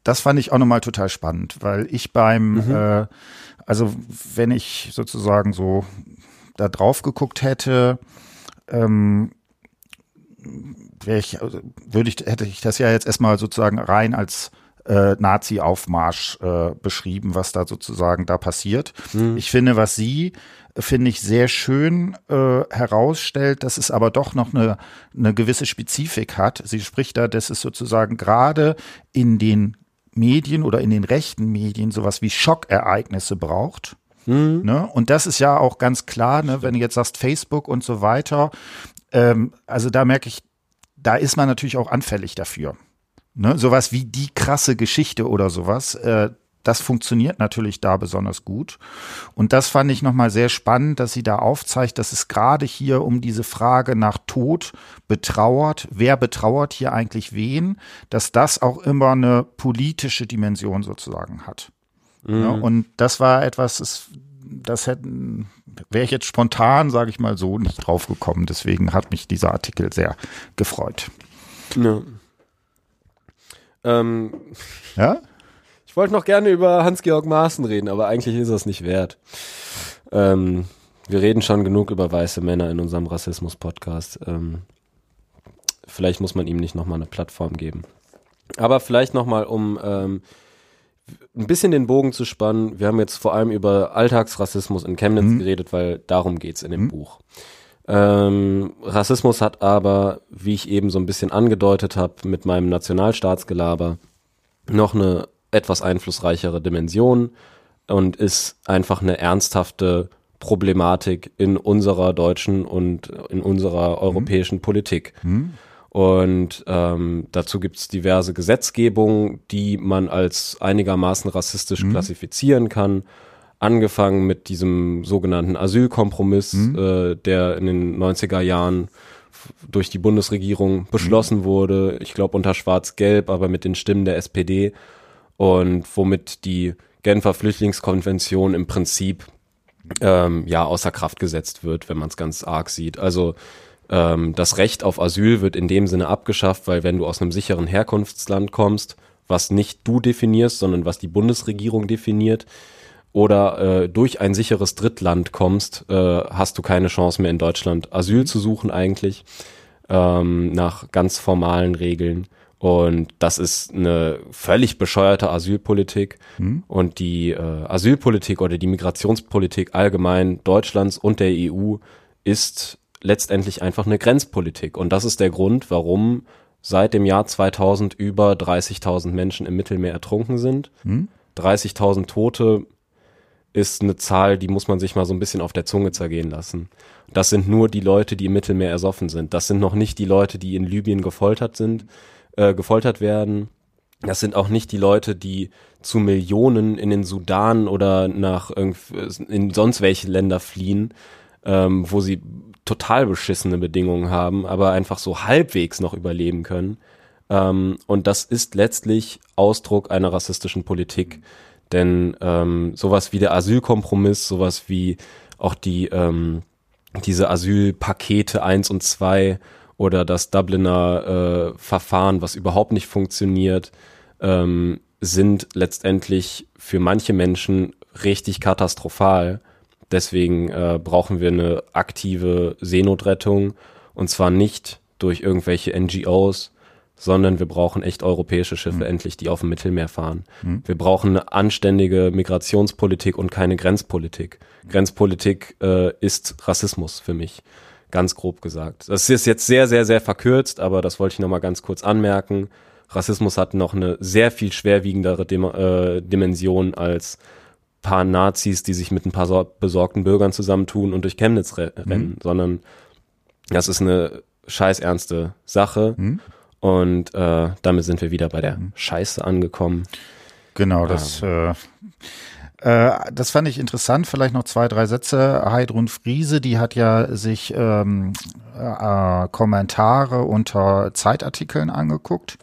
Das fand ich auch nochmal total spannend, weil ich beim, mhm. äh, also wenn ich sozusagen so da drauf geguckt hätte, ähm, ich, also würde ich, hätte ich das ja jetzt erstmal sozusagen rein als äh, Nazi-Aufmarsch äh, beschrieben, was da sozusagen da passiert. Mhm. Ich finde, was sie finde ich sehr schön äh, herausstellt, dass es aber doch noch eine, eine gewisse Spezifik hat. Sie spricht da, dass es sozusagen gerade in den Medien oder in den rechten Medien sowas wie Schockereignisse braucht. Mhm. Ne? Und das ist ja auch ganz klar, ne? wenn du jetzt sagst Facebook und so weiter. Ähm, also da merke ich, da ist man natürlich auch anfällig dafür. Ne, sowas wie die krasse Geschichte oder sowas, äh, das funktioniert natürlich da besonders gut. Und das fand ich nochmal sehr spannend, dass sie da aufzeigt, dass es gerade hier um diese Frage nach Tod betrauert, wer betrauert hier eigentlich wen, dass das auch immer eine politische Dimension sozusagen hat. Mhm. Ja, und das war etwas, das, das hätten, wäre ich jetzt spontan, sage ich mal so, nicht drauf gekommen. Deswegen hat mich dieser Artikel sehr gefreut. Ja. Ähm, ja? Ich wollte noch gerne über Hans-Georg Maaßen reden, aber eigentlich ist das nicht wert. Ähm, wir reden schon genug über weiße Männer in unserem Rassismus-Podcast. Ähm, vielleicht muss man ihm nicht nochmal eine Plattform geben. Aber vielleicht nochmal, um ähm, ein bisschen den Bogen zu spannen. Wir haben jetzt vor allem über Alltagsrassismus in Chemnitz mhm. geredet, weil darum geht's in dem mhm. Buch. Ähm, Rassismus hat aber, wie ich eben so ein bisschen angedeutet habe, mit meinem Nationalstaatsgelaber noch eine etwas einflussreichere Dimension und ist einfach eine ernsthafte Problematik in unserer deutschen und in unserer mhm. europäischen mhm. Politik. Mhm. Und ähm, dazu gibt es diverse Gesetzgebungen, die man als einigermaßen rassistisch mhm. klassifizieren kann. Angefangen mit diesem sogenannten Asylkompromiss, mhm. äh, der in den 90er Jahren durch die Bundesregierung beschlossen mhm. wurde, ich glaube unter Schwarz-Gelb, aber mit den Stimmen der SPD und womit die Genfer Flüchtlingskonvention im Prinzip ähm, ja außer Kraft gesetzt wird, wenn man es ganz arg sieht. Also ähm, das Recht auf Asyl wird in dem Sinne abgeschafft, weil wenn du aus einem sicheren Herkunftsland kommst, was nicht du definierst, sondern was die Bundesregierung definiert, oder äh, durch ein sicheres Drittland kommst, äh, hast du keine Chance mehr in Deutschland Asyl zu suchen eigentlich ähm, nach ganz formalen Regeln. Und das ist eine völlig bescheuerte Asylpolitik. Mhm. Und die äh, Asylpolitik oder die Migrationspolitik allgemein Deutschlands und der EU ist letztendlich einfach eine Grenzpolitik. Und das ist der Grund, warum seit dem Jahr 2000 über 30.000 Menschen im Mittelmeer ertrunken sind. Mhm. 30.000 Tote ist eine Zahl, die muss man sich mal so ein bisschen auf der Zunge zergehen lassen. Das sind nur die Leute, die im Mittelmeer ersoffen sind. Das sind noch nicht die Leute, die in Libyen gefoltert sind äh, gefoltert werden. Das sind auch nicht die Leute, die zu Millionen in den Sudan oder nach in sonst welche Länder fliehen, ähm, wo sie total beschissene Bedingungen haben, aber einfach so halbwegs noch überleben können. Ähm, und das ist letztlich Ausdruck einer rassistischen Politik. Denn ähm, sowas wie der Asylkompromiss, sowas wie auch die ähm, diese Asylpakete eins und zwei oder das Dubliner äh, Verfahren, was überhaupt nicht funktioniert, ähm, sind letztendlich für manche Menschen richtig katastrophal. Deswegen äh, brauchen wir eine aktive Seenotrettung und zwar nicht durch irgendwelche NGOs, sondern wir brauchen echt europäische Schiffe mhm. endlich, die auf dem Mittelmeer fahren. Mhm. Wir brauchen eine anständige Migrationspolitik und keine Grenzpolitik. Grenzpolitik äh, ist Rassismus für mich ganz grob gesagt. Das ist jetzt sehr, sehr, sehr verkürzt, aber das wollte ich nochmal ganz kurz anmerken. Rassismus hat noch eine sehr viel schwerwiegendere Dim äh, Dimension als paar Nazis, die sich mit ein paar besorgten Bürgern zusammentun und durch Chemnitz mhm. rennen, sondern das ist eine scheißernste Sache. Mhm. Und äh, damit sind wir wieder bei der mhm. Scheiße angekommen. Genau, das ähm. äh, äh, das fand ich interessant. Vielleicht noch zwei, drei Sätze. Heidrun Friese, die hat ja sich ähm, äh, Kommentare unter Zeitartikeln angeguckt.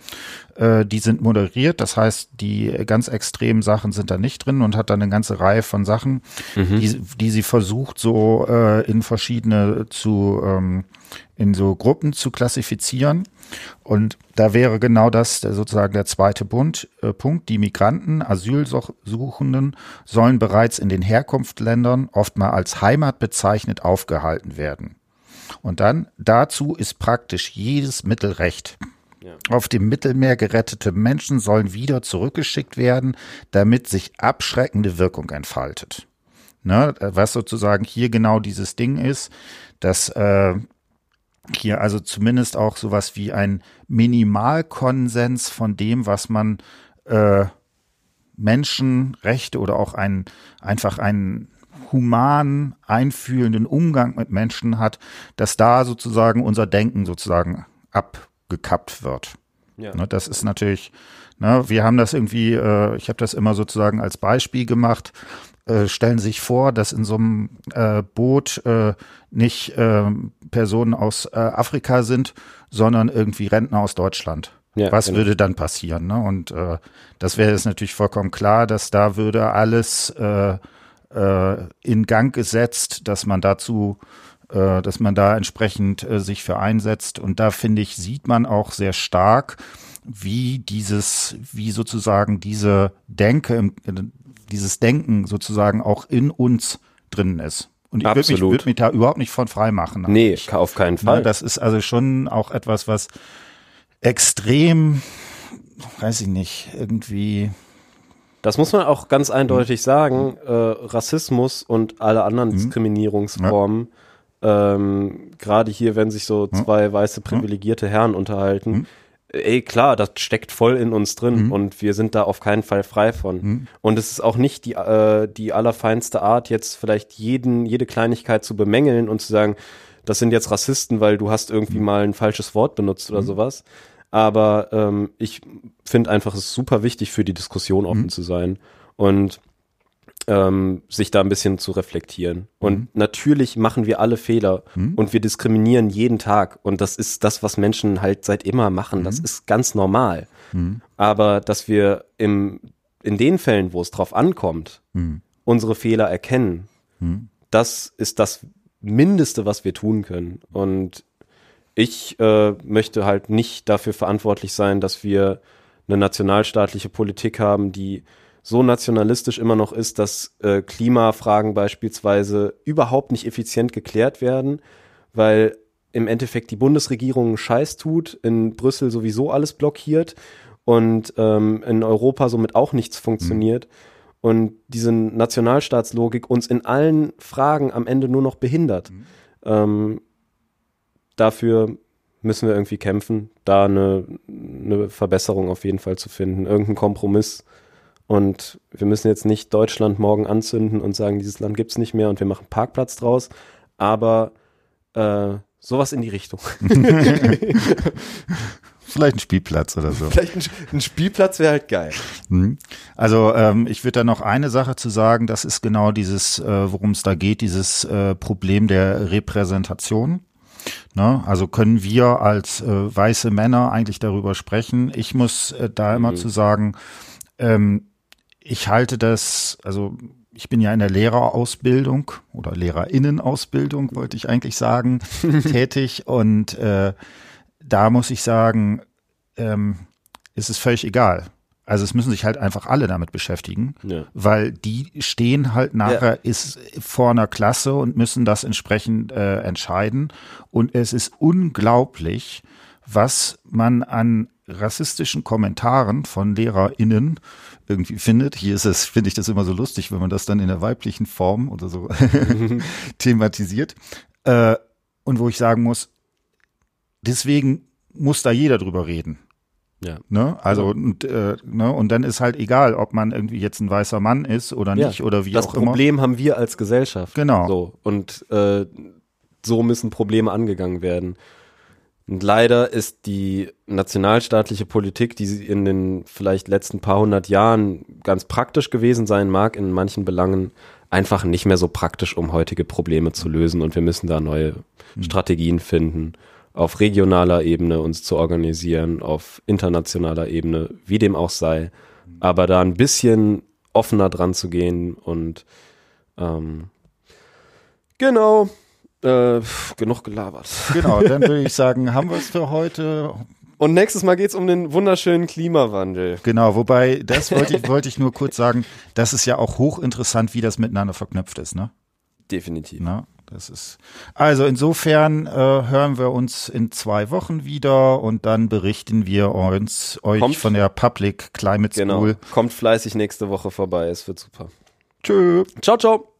Äh, die sind moderiert, das heißt, die ganz extremen Sachen sind da nicht drin und hat dann eine ganze Reihe von Sachen, mhm. die, die sie versucht, so äh, in verschiedene zu ähm, in so Gruppen zu klassifizieren. Und da wäre genau das sozusagen der zweite Bund, äh, Punkt. Die Migranten, Asylsuchenden sollen bereits in den Herkunftsländern oft mal als Heimat bezeichnet aufgehalten werden. Und dann dazu ist praktisch jedes Mittelrecht. Ja. Auf dem Mittelmeer gerettete Menschen sollen wieder zurückgeschickt werden, damit sich abschreckende Wirkung entfaltet. Ne, was sozusagen hier genau dieses Ding ist, dass äh, hier also zumindest auch sowas wie ein Minimalkonsens von dem, was man äh, Menschenrechte oder auch ein, einfach einen humanen, einfühlenden Umgang mit Menschen hat, dass da sozusagen unser Denken sozusagen abgekappt wird. Ja. Ne, das ist natürlich, ne, wir haben das irgendwie, äh, ich habe das immer sozusagen als Beispiel gemacht, äh, stellen sich vor, dass in so einem äh, Boot äh, nicht äh, Personen aus äh, Afrika sind, sondern irgendwie Rentner aus Deutschland. Ja, Was genau. würde dann passieren? Ne? Und äh, das wäre jetzt natürlich vollkommen klar, dass da würde alles in Gang gesetzt, dass man dazu dass man da entsprechend sich für einsetzt. Und da finde ich, sieht man auch sehr stark, wie dieses, wie sozusagen diese Denke im, dieses Denken sozusagen auch in uns drin ist. Und ich würde mich, würd mich da überhaupt nicht von frei machen. Nee, ich, auf keinen ne, Fall. Das ist also schon auch etwas, was extrem, weiß ich nicht, irgendwie. Das muss man auch ganz eindeutig sagen. Äh, Rassismus und alle anderen mhm. Diskriminierungsformen, ja. ähm, gerade hier, wenn sich so zwei weiße privilegierte Herren unterhalten, ey, klar, das steckt voll in uns drin mhm. und wir sind da auf keinen Fall frei von. Mhm. Und es ist auch nicht die, äh, die allerfeinste Art, jetzt vielleicht jeden, jede Kleinigkeit zu bemängeln und zu sagen, das sind jetzt Rassisten, weil du hast irgendwie mhm. mal ein falsches Wort benutzt oder mhm. sowas. Aber ähm, ich finde einfach, es ist super wichtig für die Diskussion offen mhm. zu sein. Und ähm, sich da ein bisschen zu reflektieren. Und mhm. natürlich machen wir alle Fehler mhm. und wir diskriminieren jeden Tag. Und das ist das, was Menschen halt seit immer machen. Mhm. Das ist ganz normal. Mhm. Aber dass wir im, in den Fällen, wo es drauf ankommt, mhm. unsere Fehler erkennen, mhm. das ist das Mindeste, was wir tun können. Und ich äh, möchte halt nicht dafür verantwortlich sein, dass wir eine nationalstaatliche Politik haben, die so nationalistisch immer noch ist, dass äh, Klimafragen beispielsweise überhaupt nicht effizient geklärt werden, weil im Endeffekt die Bundesregierung Scheiß tut, in Brüssel sowieso alles blockiert und ähm, in Europa somit auch nichts funktioniert. Mhm. Und diese Nationalstaatslogik uns in allen Fragen am Ende nur noch behindert. Mhm. Ähm, dafür müssen wir irgendwie kämpfen, da eine, eine Verbesserung auf jeden Fall zu finden, irgendeinen Kompromiss und wir müssen jetzt nicht Deutschland morgen anzünden und sagen, dieses Land gibt's nicht mehr und wir machen Parkplatz draus, aber äh, sowas in die Richtung. Vielleicht ein Spielplatz oder so. Vielleicht ein, ein Spielplatz wäre halt geil. Mhm. Also ähm, ich würde da noch eine Sache zu sagen, das ist genau dieses, äh, worum es da geht, dieses äh, Problem der Repräsentation. Ne? Also können wir als äh, weiße Männer eigentlich darüber sprechen. Ich muss äh, da immer mhm. zu sagen, ähm, ich halte das, also ich bin ja in der Lehrerausbildung oder Lehrerinnenausbildung, wollte ich eigentlich sagen, tätig. Und äh, da muss ich sagen, ähm, ist es völlig egal. Also es müssen sich halt einfach alle damit beschäftigen, ja. weil die stehen halt nachher ja. ist vor einer Klasse und müssen das entsprechend äh, entscheiden. Und es ist unglaublich, was man an rassistischen Kommentaren von LehrerInnen irgendwie findet. Hier ist es, finde ich das immer so lustig, wenn man das dann in der weiblichen Form oder so thematisiert. Äh, und wo ich sagen muss, deswegen muss da jeder drüber reden. Ja. Ne? Also ja. und, äh, ne? und dann ist halt egal, ob man irgendwie jetzt ein weißer Mann ist oder nicht ja. oder wie auch immer. Das Problem haben wir als Gesellschaft. Genau. So und äh, so müssen Probleme angegangen werden. Und leider ist die nationalstaatliche Politik, die in den vielleicht letzten paar hundert Jahren ganz praktisch gewesen sein mag, in manchen Belangen einfach nicht mehr so praktisch, um heutige Probleme zu lösen. Und wir müssen da neue mhm. Strategien finden, auf regionaler Ebene uns zu organisieren, auf internationaler Ebene, wie dem auch sei. Aber da ein bisschen offener dran zu gehen und ähm, genau, äh, genug gelabert. Genau, dann würde ich sagen, haben wir es für heute. Und nächstes Mal geht es um den wunderschönen Klimawandel. Genau, wobei, das wollte ich, wollte ich nur kurz sagen, das ist ja auch hochinteressant, wie das miteinander verknüpft ist, ne? Definitiv. Na, das ist. Also insofern äh, hören wir uns in zwei Wochen wieder und dann berichten wir uns euch Kommt, von der Public Climate genau. School. Kommt fleißig nächste Woche vorbei, es wird super. Tschö. Ciao, ciao.